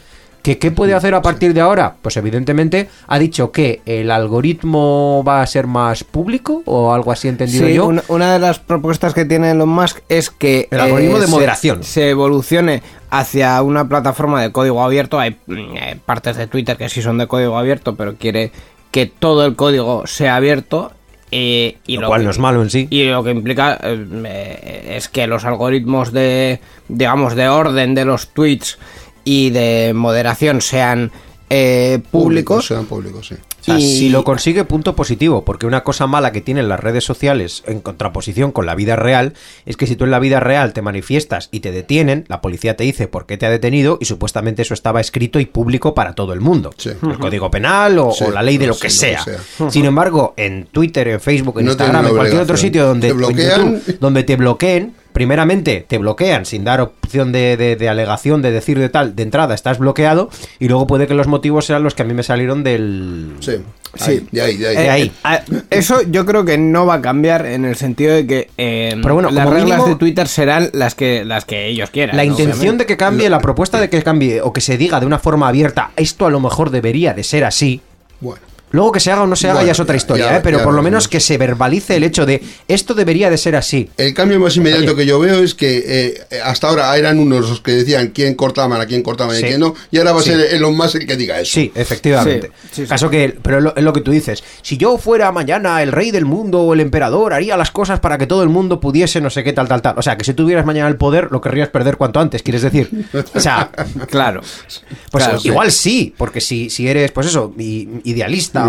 S3: ¿Que ¿Qué puede hacer a partir de ahora? Pues evidentemente ha dicho que el algoritmo va a ser más público o algo así entendido
S1: Sí,
S3: yo.
S1: una, una de las propuestas que tiene Elon Musk es que
S3: El algoritmo de
S1: se-
S3: moderación.
S1: Se, evolucione hacia una plataforma de código abierto. Hay eh, partes de Twitter que sí son de código abierto, pero quiere que todo el código sea abierto. eh, y
S3: lo cual
S1: que-
S3: no es malo en sí.
S1: Y lo que implica eh, eh, es que los algoritmos de, digamos, de orden de los tweets y de moderación sean eh, públicos.
S2: Sean públicos, sí.
S3: O sea,
S1: y-
S3: si lo consigue, punto positivo, porque una cosa mala que tienen las redes sociales en contraposición con la vida real es que si tú en la vida real te manifiestas y te detienen, la policía te dice por qué te ha detenido y supuestamente eso estaba escrito y público para todo el mundo.
S2: Sí.
S3: El código penal o,
S2: Sí,
S3: o la ley de lo que
S2: lo
S3: sea.
S2: que sea.
S3: Sin embargo, en Twitter, en Facebook, en
S2: No
S3: Instagram, en cualquier otro sitio donde,
S2: Te
S3: o en
S2: bloquean.
S3: YouTube, donde te bloqueen, primeramente te bloquean sin dar opción de, de- de alegación, de decir de tal, de entrada estás bloqueado y luego puede que los motivos sean los que a mí me salieron del...
S2: Sí. Ahí, de ahí, de ahí.
S3: De ahí.
S1: a- eso yo creo que no va a cambiar en el sentido de que eh,
S3: Pero bueno,
S1: las reglas
S3: mínimo-
S1: de Twitter serán las que las que ellos quieran.
S3: La
S1: ¿no?
S3: intención
S1: Obviamente.
S3: de que cambie, la propuesta de que cambie o que se diga de una forma abierta, esto a lo mejor debería de ser así.
S2: Bueno.
S3: Luego que se haga o no se haga
S2: Bueno,
S3: ya es otra historia,
S2: ya-
S3: ¿eh? pero
S2: ya
S3: por lo menos que se verbalice el hecho de esto debería de ser así.
S2: El cambio más inmediato que yo veo es que eh, hasta ahora eran unos los que decían quién cortaban, a quién cortaban
S3: Sí.
S2: y quién no, y ahora va a
S3: Sí.
S2: ser Elon Musk el que diga eso.
S3: Sí, efectivamente.
S1: Sí, sí, sí.
S3: Caso que, pero es lo, es lo que tú dices. Si yo fuera mañana el rey del mundo o el emperador, haría las cosas para que todo el mundo pudiese no sé qué tal, tal, tal. O sea, que si tuvieras mañana el poder, lo querrías perder cuanto antes, quieres decir. O sea,
S1: Claro.
S3: pues
S1: Claro,
S3: igual sí, porque si, si eres, pues eso, i-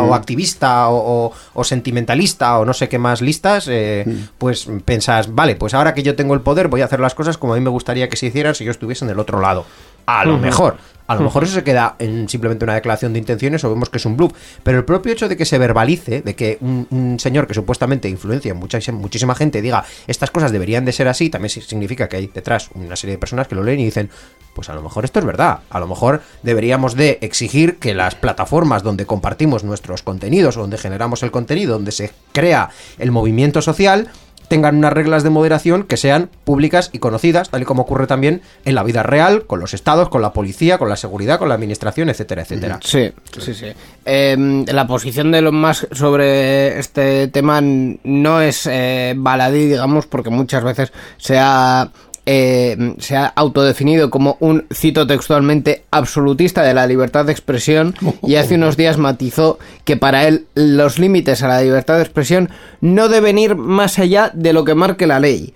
S3: o activista o, o- o sentimentalista o no sé qué más listas, eh, pues pensás, vale, pues ahora que yo tengo el poder voy a hacer las cosas como a mí me gustaría que se hicieran si yo estuviese en el otro lado. A lo mejor. A lo mejor eso se queda en simplemente una declaración de intenciones o vemos que es un bluff. Pero el propio hecho de que se verbalice, de que un, un señor que supuestamente influencia en mucha, muchísima gente diga estas cosas deberían de ser así, también si- significa que hay detrás una serie de personas que lo leen y dicen, pues a lo mejor esto es verdad. A lo mejor deberíamos de exigir que las plataformas donde compartimos nuestros contenidos, o donde generamos el contenido, donde se crea el movimiento social, tengan unas reglas de moderación que sean públicas y conocidas, tal y como ocurre también en la vida real, con los estados, con la policía, con la seguridad, con la administración, etcétera, etcétera.
S1: Sí, sí, sí. Eh, la posición de Elon Musk sobre este tema no es eh, baladí, digamos, porque muchas veces se ha, eh, se ha autodefinido como un, cito textualmente, absolutista de la libertad de expresión y hace unos días matizó que para él los límites a la libertad de expresión no deben ir más allá de lo que marque la ley.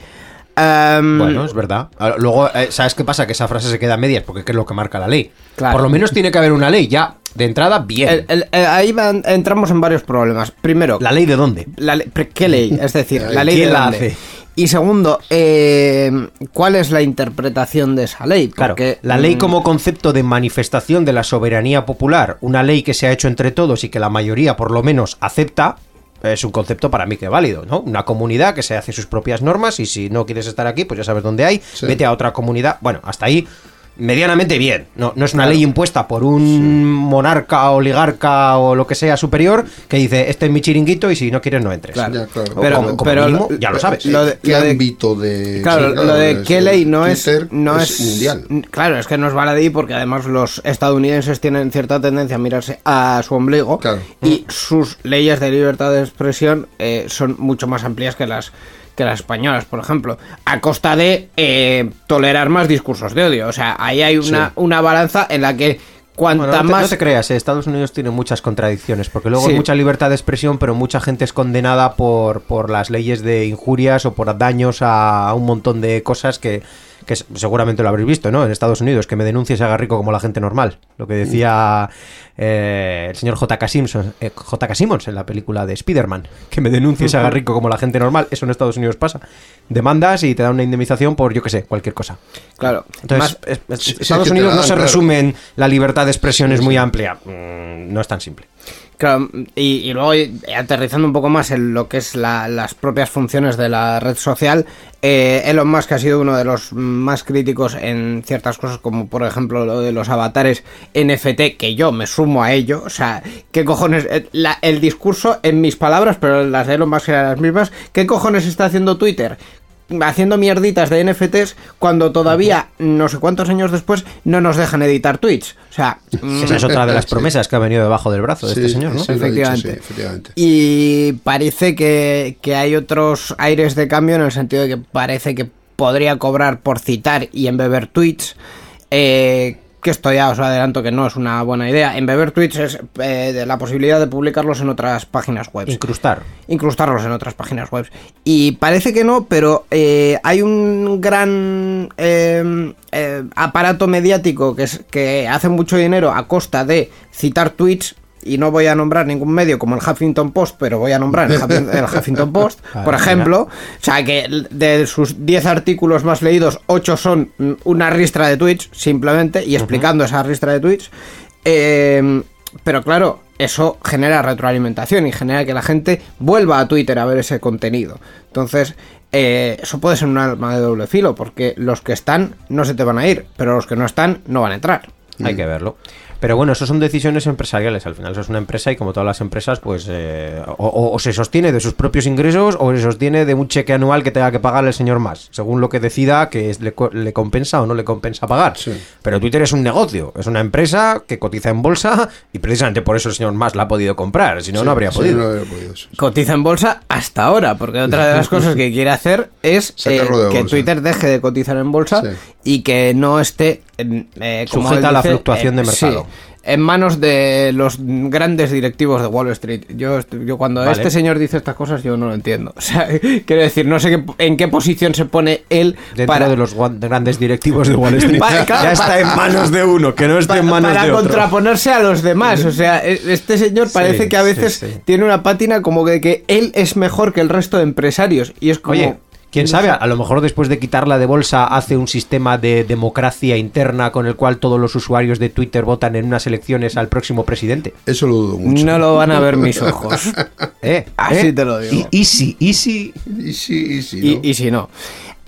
S3: Bueno, es verdad. Luego, eh, ¿sabes qué pasa? Que esa frase se queda a medias porque ¿qué es lo que marca la ley?
S1: Claro.
S3: Por lo menos tiene que haber una ley ya. De entrada, bien.
S1: el- el- el- ahí van- entramos en varios problemas. Primero,
S3: ¿La ley de dónde?
S1: La ¿Qué ley? Es decir, la ley
S3: ¿Quién
S1: de
S3: la
S1: dónde?
S3: hace?
S1: Y segundo, eh, ¿cuál es la interpretación de esa ley?
S3: Claro, la ley
S1: mm,
S3: como concepto de manifestación de la soberanía popular, una ley que se ha hecho entre todos y que la mayoría por lo menos acepta, es un concepto para mí que válido, ¿no? Una comunidad que se hace sus propias normas y si no quieres estar aquí, pues ya sabes dónde hay,
S2: Sí.
S3: vete a otra comunidad. Bueno, hasta ahí medianamente bien. No, no es una ley impuesta por un monarca, oligarca o lo que sea superior que dice, este es mi chiringuito y si no quieres no entres.
S1: Claro.
S2: Ya, claro.
S1: Pero-
S3: como, como
S1: pero
S3: mínimo,
S1: lo-
S3: ya lo sabes.
S1: lo de-
S2: ¿Qué
S1: lo de-
S2: ámbito de.
S1: Claro, lo de
S2: es,
S1: qué ley no es, no es,
S2: mundial.
S1: Claro, es que no es baladí porque además los estadounidenses tienen cierta tendencia a mirarse a su ombligo
S2: Claro.
S1: y sus leyes de libertad de expresión eh, son mucho más amplias que las que las españolas, por ejemplo, a costa de eh, tolerar más discursos de odio. O sea, ahí hay una, una balanza en la que cuanta
S3: Bueno, no, te,
S1: más
S3: no te creas, eh, Estados Unidos tiene muchas contradicciones, porque luego
S1: Sí.
S3: hay mucha libertad de expresión, pero mucha gente es condenada por, por las leyes de injurias o por daños a, a un montón de cosas que, que seguramente lo habréis visto, ¿no? En Estados Unidos, que me denuncie y se haga rico como la gente normal. Lo que decía eh, el señor J.K. Simpson, eh, J.K. Simmons en la película de Spider-Man, que me denuncie y se haga rico como la gente normal. Eso en Estados Unidos pasa. Demandas y te dan una indemnización por, yo qué sé, cualquier cosa.
S1: claro,
S3: Entonces,
S1: más-
S3: es- es-
S2: sí,
S3: Estados
S2: que
S3: Unidos no se
S2: claro.
S3: resume en la libertad de expresión es muy amplia. Mm, no es tan simple.
S1: Claro, y, luego eh, aterrizando un poco más en lo que es la- las propias funciones de la red social, eh, Elon Musk ha sido uno de los más críticos en ciertas cosas, como por ejemplo lo de los avatares NFT, que yo me sumo a ello. O sea, ¿qué cojones? Eh, la- el discurso en mis palabras, pero las de Elon Musk eran las mismas. ¿Qué cojones está haciendo Twitter? Haciendo mierditas de NFTs cuando todavía no sé cuántos años después no nos dejan editar tweets. O sea, mm,
S3: Esa es otra de las
S2: Sí.
S3: promesas que ha venido debajo del brazo de
S2: Sí,
S3: este señor, ¿no?
S2: sí, dicho,
S1: Efectivamente.
S2: sí, efectivamente.
S1: Y parece que, que hay otros aires de cambio en el sentido de que parece que podría cobrar por citar y embeber tweets. Eh, que esto ya os adelanto que no es una buena idea. Embeber tweets es eh, de la posibilidad de publicarlos en otras páginas web.
S3: Incrustar.
S1: incrustarlos en otras páginas web. Y parece que no, pero eh, hay un gran eh, aparato mediático que, es, que hace mucho dinero a costa de citar tweets. Y no voy a nombrar ningún medio como el Huffington Post, pero voy a nombrar el, Huffin- el Huffington Post, por ejemplo. O sea, que de sus 10 artículos más leídos, 8 son una ristra de tweets, simplemente, y explicando esa ristra de tweets. Eh, pero claro, eso genera retroalimentación y genera que la gente vuelva a Twitter a ver ese contenido. Entonces, eh, eso puede ser un arma de doble filo, porque los que están no se te van a ir, pero los que no están no van a entrar.
S3: Hay que verlo. Pero bueno, eso son decisiones empresariales. Al final, eso es una empresa y como todas las empresas, pues eh, o, se sostiene de sus propios ingresos o se sostiene de un cheque anual que tenga que pagar el señor más, según lo que decida que es- le, le compensa o no le compensa pagar. Pero Twitter es un negocio, es una empresa que cotiza en bolsa y precisamente por eso el señor más la ha podido comprar. Si no, no habría
S2: Sí,
S3: podido.
S2: no habría podido, sí.
S1: Cotiza en bolsa hasta ahora, porque otra de las cosas que quiere hacer es eh, que
S2: bolsa.
S1: Twitter deje de cotizar en bolsa
S2: Sí.
S1: y que no esté eh, como
S3: Sujeta a la
S1: dice,
S3: fluctuación de
S1: sí,
S3: mercado.
S1: en manos de los grandes directivos de Wall Street. Yo, yo cuando
S3: Vale.
S1: este señor dice estas cosas yo no lo entiendo. O sea, quiero decir, no sé qué- en qué posición se pone él
S3: Dentro
S1: para
S3: de los grandes directivos de Wall Street.
S1: Claro,
S3: ya está en manos de uno, que no esté
S1: para,
S3: en manos
S1: para
S3: de otro.
S1: contraponerse a los demás. O sea, e- este señor parece
S3: Sí,
S1: que a veces
S3: sí, sí.
S1: tiene una pátina como que, que él es mejor que el resto de empresarios. Y es como.
S3: Oye, quién sabe, a lo mejor después de quitarla de bolsa hace un sistema de democracia interna con el cual todos los usuarios de Twitter votan en unas elecciones al próximo presidente.
S2: Eso lo dudo mucho.
S1: No lo van a ver mis ojos.
S3: ¿Eh?
S1: Así
S3: ¿Eh?
S1: te lo digo.
S3: Y- Easy, easy.
S2: Y sí, y sí,
S1: Y,
S2: ¿no?
S1: y si no.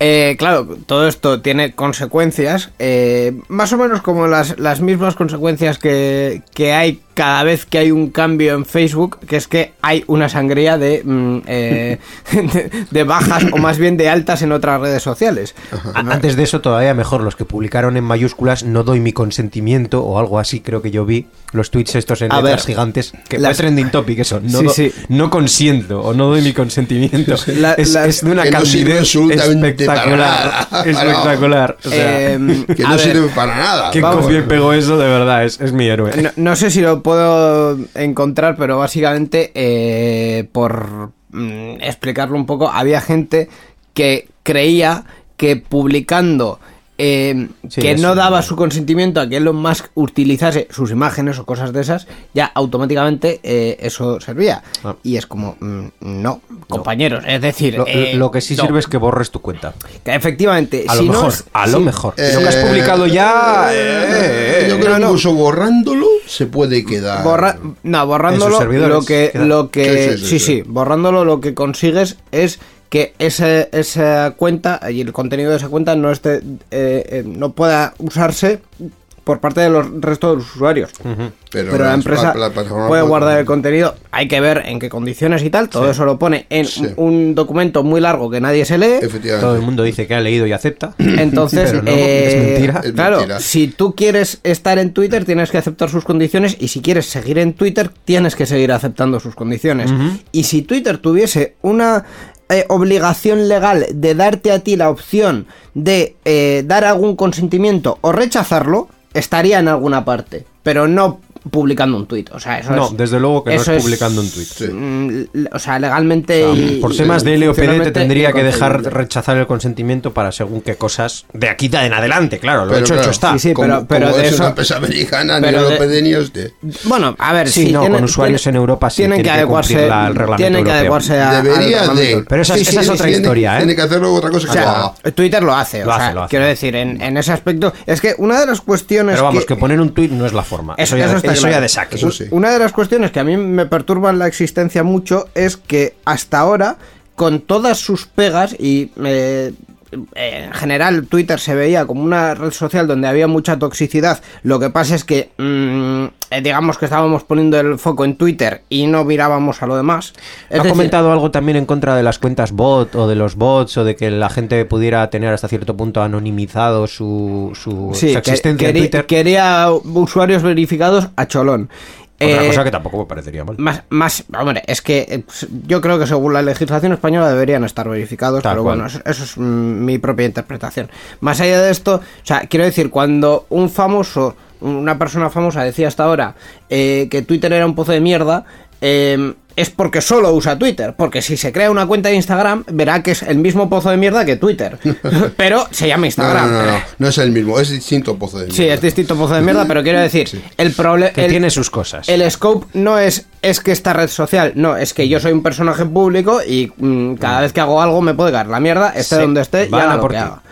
S1: Eh, claro, todo esto tiene consecuencias, eh, más o menos como las, las mismas consecuencias que, que hay cada vez que hay un cambio en Facebook, que es que hay una sangría de, mm, eh, de, de bajas o más bien de altas en otras redes sociales.
S3: Antes de eso, todavía mejor, los que publicaron en mayúsculas no doy mi consentimiento o algo así, creo que yo vi los tweets estos en
S1: A
S3: letras
S1: ver,
S3: gigantes, que
S1: las-
S3: fue trending topic eso, no,
S1: Sí,
S3: do-
S1: sí.
S3: no consiento o no doy mi consentimiento.
S1: La-
S3: es,
S1: las-
S3: es de una
S2: no
S3: candidez
S2: para
S3: espectacular. Espectacular. O sea,
S1: Eh,
S2: Que no
S1: ver,
S2: sirve para nada.
S3: quien y pegó eso, de verdad, es, es mi héroe.
S1: No, no sé si lo puedo encontrar, pero básicamente, eh, por mm, explicarlo un poco, había gente que creía que publicando eh,
S3: Sí,
S1: que
S3: eso,
S1: no daba su consentimiento a que Elon Musk utilizase sus imágenes o cosas de esas, ya automáticamente eh, eso servía.
S3: Ah.
S1: Y es como, mm, no, compañeros, es decir,
S3: Lo,
S1: eh,
S3: lo que sí
S1: no.
S3: sirve es que borres tu cuenta.
S1: Que efectivamente,
S3: A
S1: si
S3: lo
S1: no
S3: mejor,
S1: es-
S3: a lo mejor.
S2: Eh,
S3: lo que has publicado ya. eh,
S2: Yo
S3: eh,
S2: creo
S1: no,
S2: que
S1: no.
S2: incluso borrándolo se puede quedar.
S1: Borra- no, borrándolo lo que
S3: queda-
S1: lo que
S2: Sí, sí,
S1: sí,
S2: sí,
S1: sí,
S2: sí.
S1: borrándolo lo que consigues es que ese, esa cuenta y el contenido de esa cuenta no esté eh, eh, no pueda usarse por parte de los restos de los usuarios.
S2: Pero,
S1: Pero, la empresa
S2: la
S1: puede
S2: puede-
S1: guardar el contenido, hay que ver en qué condiciones y tal, todo eso lo pone en
S2: Sí.
S1: un documento muy largo que nadie se lee.
S2: Efectivamente.
S3: Todo el mundo dice que ha leído y acepta.
S1: Entonces,
S3: Pero no,
S1: eh,
S3: es mentira.
S2: Es
S1: claro,
S2: mentira.
S1: si tú quieres estar en Twitter, tienes que aceptar sus condiciones. Y si quieres seguir en Twitter, tienes que seguir aceptando sus condiciones. Y si Twitter tuviese una eh, obligación legal de darte a ti la opción de eh, dar algún consentimiento o rechazarlo, estaría en alguna parte. Pero no publicando un tuit. O sea, eso
S3: No,
S1: es-
S3: desde luego que no es publicando un tuit.
S2: Sí.
S1: mm, O sea, legalmente.
S3: O sea,
S1: y-
S3: por temas de LOPD te tendría que dejar rechazar el consentimiento para según qué cosas de aquí de en adelante, claro, lo
S2: Pero
S3: hecho
S2: claro,
S3: hecho está.
S1: Sí, sí,
S2: como,
S1: pero- pero
S2: como
S1: de
S2: es
S1: eso-
S2: una empresa americana, ni
S1: pero de-
S2: europea ni este.
S1: Bueno, a ver,
S3: Sí,
S1: sí,
S3: no, con usuarios en Europa sí
S1: tienen
S3: tiene
S1: que
S3: que
S1: adecuarse,
S3: la- el reglamento
S1: tienen que
S3: europeo.
S1: adecuarse a,
S2: Debería de.
S3: Pero esa- esa es otra
S2: tiene-
S3: historia, ¿eh?
S2: Tiene que hacerlo otra cosa
S1: O
S2: que
S1: Twitter lo hace,
S3: Lo
S1: o
S3: hace,
S1: sea,
S3: lo hace.
S1: quiero decir, en, en ese aspecto, es que una de las cuestiones
S3: Pero vamos, que, poner un tuit no es la forma.
S1: Eso-
S3: Eso, ya,
S1: eso está
S3: eso
S1: claro.
S3: ya de saque.
S2: Eso sí.
S1: una de las cuestiones que a mí me perturban la existencia mucho es que hasta ahora, con todas sus pegas y eh, en general Twitter se veía como una red social donde había mucha toxicidad. Lo que pasa es que mm, eh, digamos que estábamos poniendo el foco en Twitter y no mirábamos a lo demás.
S3: ¿Ha
S1: decir,
S3: comentado algo también en contra de las cuentas bot o de los bots o de que la gente pudiera tener hasta cierto punto anonimizado su, su,
S1: sí,
S3: su
S1: que-
S3: existencia en Twitter?
S1: quería usuarios verificados a cholón.
S3: Otra
S1: Eh,
S3: cosa que tampoco me parecería mal.
S1: Más, más, hombre, es que eh, yo creo que según la legislación española deberían estar verificados,
S3: Tal
S1: pero
S3: cual.
S1: bueno, eso, eso es mm, mi propia interpretación. Más allá de esto, o sea, quiero decir, cuando un famoso, una persona famosa decía hasta ahora eh, que Twitter era un pozo de mierda, eh, es porque solo usa Twitter, porque si se crea una cuenta de Instagram, verá que es el mismo pozo de mierda que Twitter, pero se llama Instagram.
S2: no, no, no, no es el mismo, es distinto pozo de
S1: Sí,
S2: mierda.
S1: es distinto pozo de mierda, pero quiero decir, el problema...
S3: Que tiene sus cosas.
S1: El scope no es es que esta red social, no, es que yo soy un personaje público y mm, cada vez que hago algo me puede caer la mierda, esté
S3: Sí,
S1: donde esté, ya lo
S3: por
S1: que haga.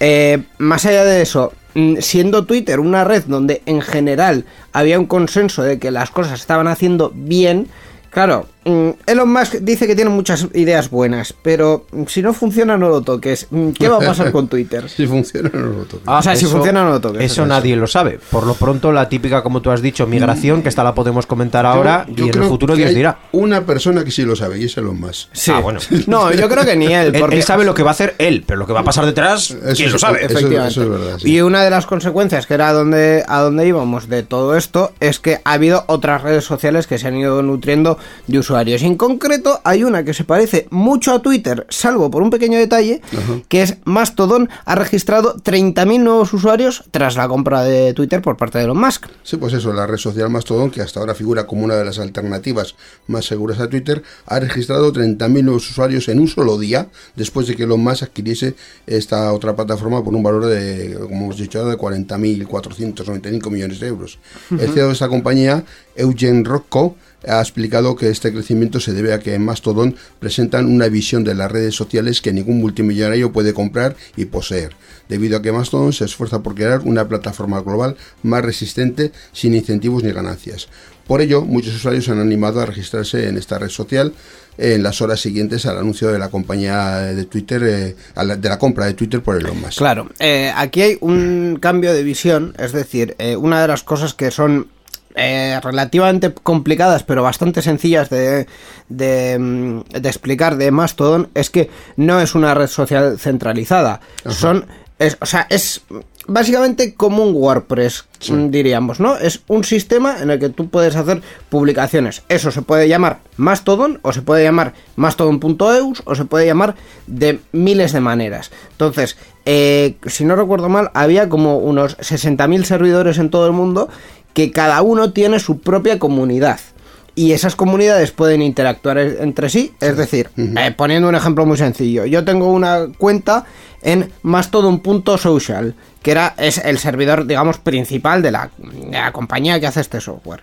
S1: Eh, más allá de eso, mm, siendo Twitter una red donde en general había un consenso de que las cosas estaban haciendo bien, claro, mm, Elon Musk dice que tiene muchas ideas buenas, pero mm, si no funciona no lo toques. Mm, ¿Qué va a pasar con Twitter?
S2: Si funciona, no lo toques.
S1: O sea, si funciona, no lo toques.
S3: Eso
S1: Eso
S3: nadie lo sabe. Por lo pronto, la típica, como tú has dicho, migración, que esta la podemos comentar ahora
S2: Yo- yo
S3: y en el futuro Dios
S2: hay
S3: dirá.
S2: Una persona que sí lo sabe y es Elon Musk.
S1: Sí.
S3: Ah, bueno.
S1: No, yo creo que ni él. Porque
S3: él sabe lo que va a hacer él, pero lo que va a pasar detrás,
S2: Eso
S3: ¿quién
S2: es-
S3: lo sabe?
S2: eso-
S1: Efectivamente.
S2: eso es verdad, sí.
S1: Y una de las consecuencias, que era donde, a donde íbamos de todo esto, es que ha habido otras redes sociales que se han ido nutriendo de usuarios. Y en concreto, hay una que se parece mucho a Twitter, salvo por un pequeño detalle, que es Mastodon ha registrado 30.000 nuevos usuarios tras la compra de Twitter por parte de Elon Musk.
S2: Sí, pues eso, la red social Mastodon, que hasta ahora figura como una de las alternativas más seguras a Twitter, ha registrado 30.000 nuevos usuarios en un solo día, después de que Elon Musk adquiriese esta otra plataforma por un valor de, como hemos dicho, de 40.495 millones de euros. El CEO de esta compañía, Eugen Rocco, ha explicado que este crecimiento se debe a que Mastodon presentan una visión de las redes sociales que ningún multimillonario puede comprar y poseer, debido a que Mastodon se esfuerza por crear una plataforma global más resistente sin incentivos ni ganancias. Por ello, muchos usuarios han animado a registrarse en esta red social en las horas siguientes al anuncio de la compañía de Twitter, eh, de la compra de Twitter por Elon Musk.
S1: Claro, eh, aquí hay un cambio de visión, es decir, eh, una de las cosas que son eh, relativamente complicadas, pero bastante sencillas de, de, mm, de explicar de Mastodon, es que no es una red social centralizada. Son, es, o sea, es básicamente como un WordPress, mm, diríamos, ¿no? Es un sistema en el que tú puedes hacer publicaciones. Eso se puede llamar Mastodon, o se puede llamar Mastodon.eus, o se puede llamar de miles de maneras. Entonces, eh, si no recuerdo mal, había como unos 60.000 servidores en todo el mundo que cada uno tiene su propia comunidad. Y esas comunidades pueden interactuar e- entre sí, es decir, eh, poniendo un ejemplo muy sencillo, yo tengo una cuenta en mastodon.social, que era, es el servidor, digamos, principal de la, de la compañía que hace este software.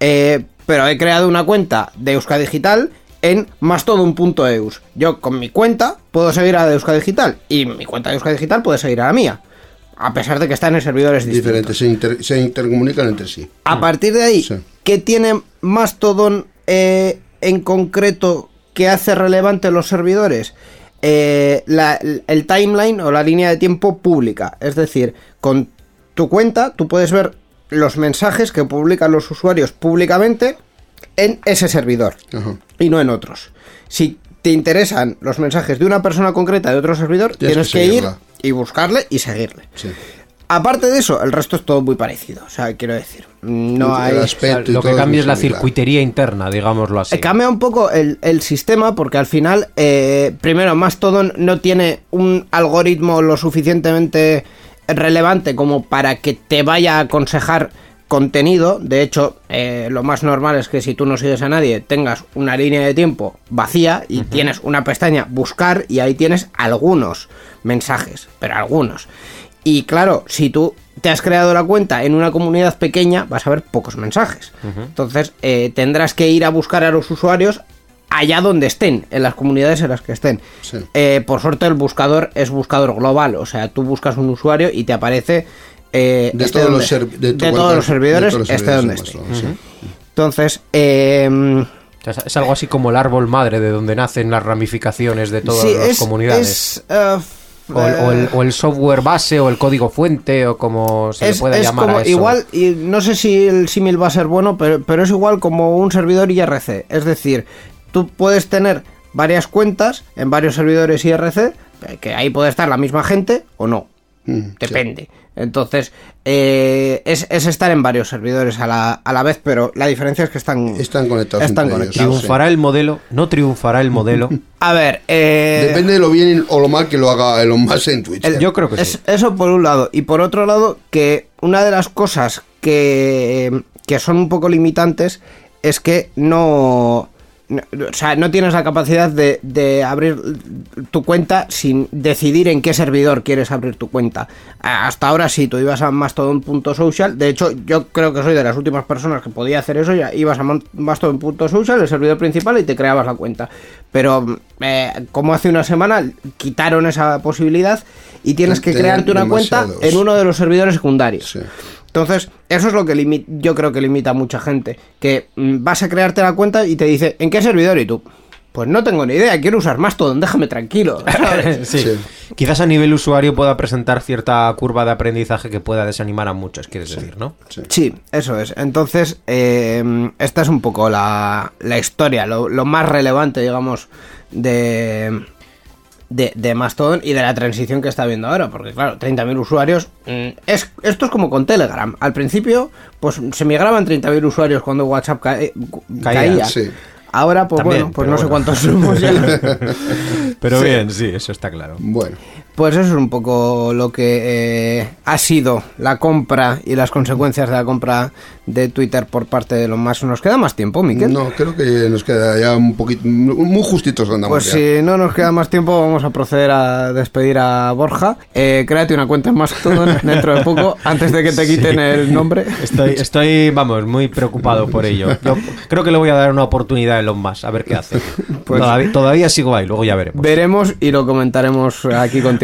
S1: Eh, pero he creado una cuenta de Euska Digital en mastodon.eus. Yo con mi cuenta puedo seguir a la de Euska Digital y mi cuenta de Euska Digital puede seguir a la mía. A pesar de que están en servidores distintos.
S2: Diferentes, se, inter- se intercomunican entre sí.
S1: A partir de ahí,
S2: Sí.
S1: ¿qué tiene Mastodon eh, en concreto que hace relevante los servidores? Eh, la- el timeline o la línea de tiempo pública. Es decir, con tu cuenta tú puedes ver los mensajes que publican los usuarios públicamente en ese servidor
S2: Ajá.
S1: y no en otros. Si te interesan los mensajes de una persona concreta de otro servidor,
S2: Tienes
S1: tienes
S2: que
S1: que, ir. Y buscarle y seguirle.
S2: Sí.
S1: Aparte de eso, el resto es todo muy parecido. O sea, quiero decir, no hay.
S3: O sea, lo que cambia es la circuitería interna, digámoslo así.
S1: Eh, Cambia un poco el, el sistema porque al final, eh, primero, Mastodon no tiene un algoritmo lo suficientemente relevante como para que te vaya a aconsejar contenido. De hecho, eh, lo más normal es que si tú no sigues a nadie, tengas una línea de tiempo vacía y tienes una pestaña buscar y ahí tienes algunos mensajes, pero algunos. Y claro, si tú te has creado la cuenta en una comunidad pequeña, vas a ver pocos mensajes. Entonces, eh, tendrás que ir a buscar a los usuarios allá donde estén, en las comunidades en las que estén.
S2: Sí.
S1: Eh, por suerte, el buscador es buscador global, o sea, tú buscas un usuario y te aparece eh,
S2: De todos
S1: donde-
S2: los de
S1: todos los servidores,
S2: de todos los
S1: esté donde
S2: de
S1: esté.
S2: Sí.
S1: Entonces, eh,
S3: es algo así como el árbol madre de donde nacen las ramificaciones de todas
S1: sí,
S3: las
S1: es,
S3: comunidades.
S1: es, eh,
S3: o, el, o el- o el software base o el código fuente o como se
S1: es,
S3: le pueda
S1: es
S3: llamar
S1: como
S3: a eso.
S1: igual, y no sé si el símil va a ser bueno, pero, pero es igual como un servidor IRC. Es decir, tú puedes tener varias cuentas en varios servidores IRC, eh, que ahí puede estar la misma gente o no.
S2: Mm,
S1: Depende. Entonces, eh, es, es estar en varios servidores a la, a la vez, pero la diferencia es que están,
S2: Están conectados
S1: Están
S2: ellos,
S1: conectados.
S3: ¿Triunfará el modelo? ¿No triunfará el modelo?
S1: A ver, eh,
S2: Depende de lo bien o lo mal que lo haga Elon Musk en Twitter.
S1: El-
S3: Yo creo que
S1: es-
S3: sí.
S1: Eso por un lado. Y por otro lado, que una de las cosas que, que son un poco limitantes es que no. No- o sea, no tienes la capacidad de, de abrir tu cuenta sin decidir en qué servidor quieres abrir tu cuenta. Hasta ahora sí, tú ibas a mastodon.social. De hecho, yo creo que soy de las últimas personas que podía hacer eso. Ya ibas a mastodon.social, el servidor principal, y te creabas la cuenta. Pero eh, como hace una semana quitaron esa posibilidad y tienes que crearte una cuenta en uno de los servidores secundarios.
S2: Sí.
S1: Entonces, eso es lo que yo creo que limita a mucha gente. Que mm, vas a crearte la cuenta y te dice, ¿en qué servidor? Y tú, pues no tengo ni idea, quiero usar Mastodon, déjame tranquilo. ¿sabes?
S3: Sí.
S2: Sí.
S3: Quizás a nivel usuario pueda presentar cierta curva de aprendizaje que pueda desanimar a muchos, quieres decir, ¿no?
S1: Sí, eso es. Entonces, eh, esta es un poco la, la historia, lo, lo más relevante, digamos, de, de, de Mastodon y de la transición que está viendo ahora. Porque, claro, 30.000 usuarios. mm, es, esto es como con Telegram. Al principio, pues se migraban 30.000 usuarios cuando WhatsApp cae-
S3: Caía,
S1: caía.
S2: sí.
S1: Ahora, pues
S3: También,
S1: bueno, pues no sé cuántos somos ya.
S3: Pero bien, sí, eso está claro.
S2: Bueno,
S1: Pues eso es un poco lo que eh, ha sido la compra y las consecuencias de la compra de Twitter por parte de Elon Musk. ¿Nos queda más tiempo, Miquel?
S2: no, creo que nos queda ya un poquito, muy justitos andamos
S1: Pues
S2: ya.
S1: si no nos queda más tiempo, vamos a proceder a despedir a Borja. Eh, créate una cuenta en Mastodon dentro de poco, antes de que te quiten el nombre.
S3: Estoy, estoy, vamos, muy preocupado por ello. Yo creo que le voy a dar una oportunidad a Elon Musk, a ver qué hace.
S1: Pues-
S3: todavía, todavía sigo ahí, luego ya veremos.
S1: Veremos y lo comentaremos aquí contigo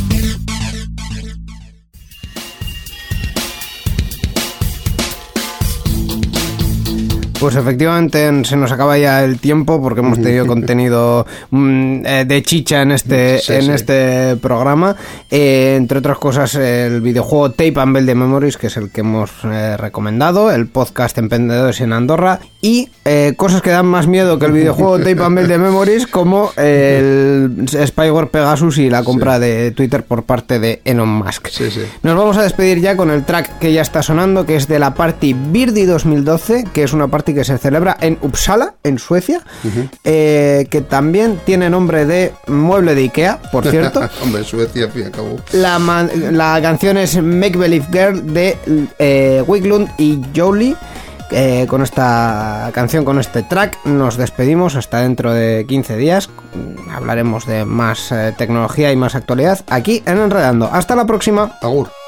S1: Pues efectivamente se nos acaba ya el tiempo porque hemos tenido contenido mm, eh, de chicha en este
S2: Sí,
S1: en
S2: sí.
S1: este programa. Eh, entre otras cosas, el videojuego Tape and Bell de Memories, que es el que hemos eh, recomendado, el podcast Emprendedores en Andorra, y eh, cosas que dan más miedo que el videojuego Tape and Bell de Memories, como el Spyware Pegasus y la compra de Twitter por parte de Elon Musk. Nos vamos a despedir ya con el track que ya está sonando, que es de la Party Birdie 2012, que es una party que se celebra en Uppsala, en Suecia, eh, que también tiene nombre de mueble de Ikea, por cierto.
S2: Hombre, Suecia, fin
S1: la canción es Make Believe Girl de eh, Wiglund y Jolie. Eh, con esta canción, con este track, nos despedimos hasta dentro de 15 días. Hablaremos de más eh, tecnología y más actualidad aquí en Enredando. Hasta la próxima.
S2: Agur.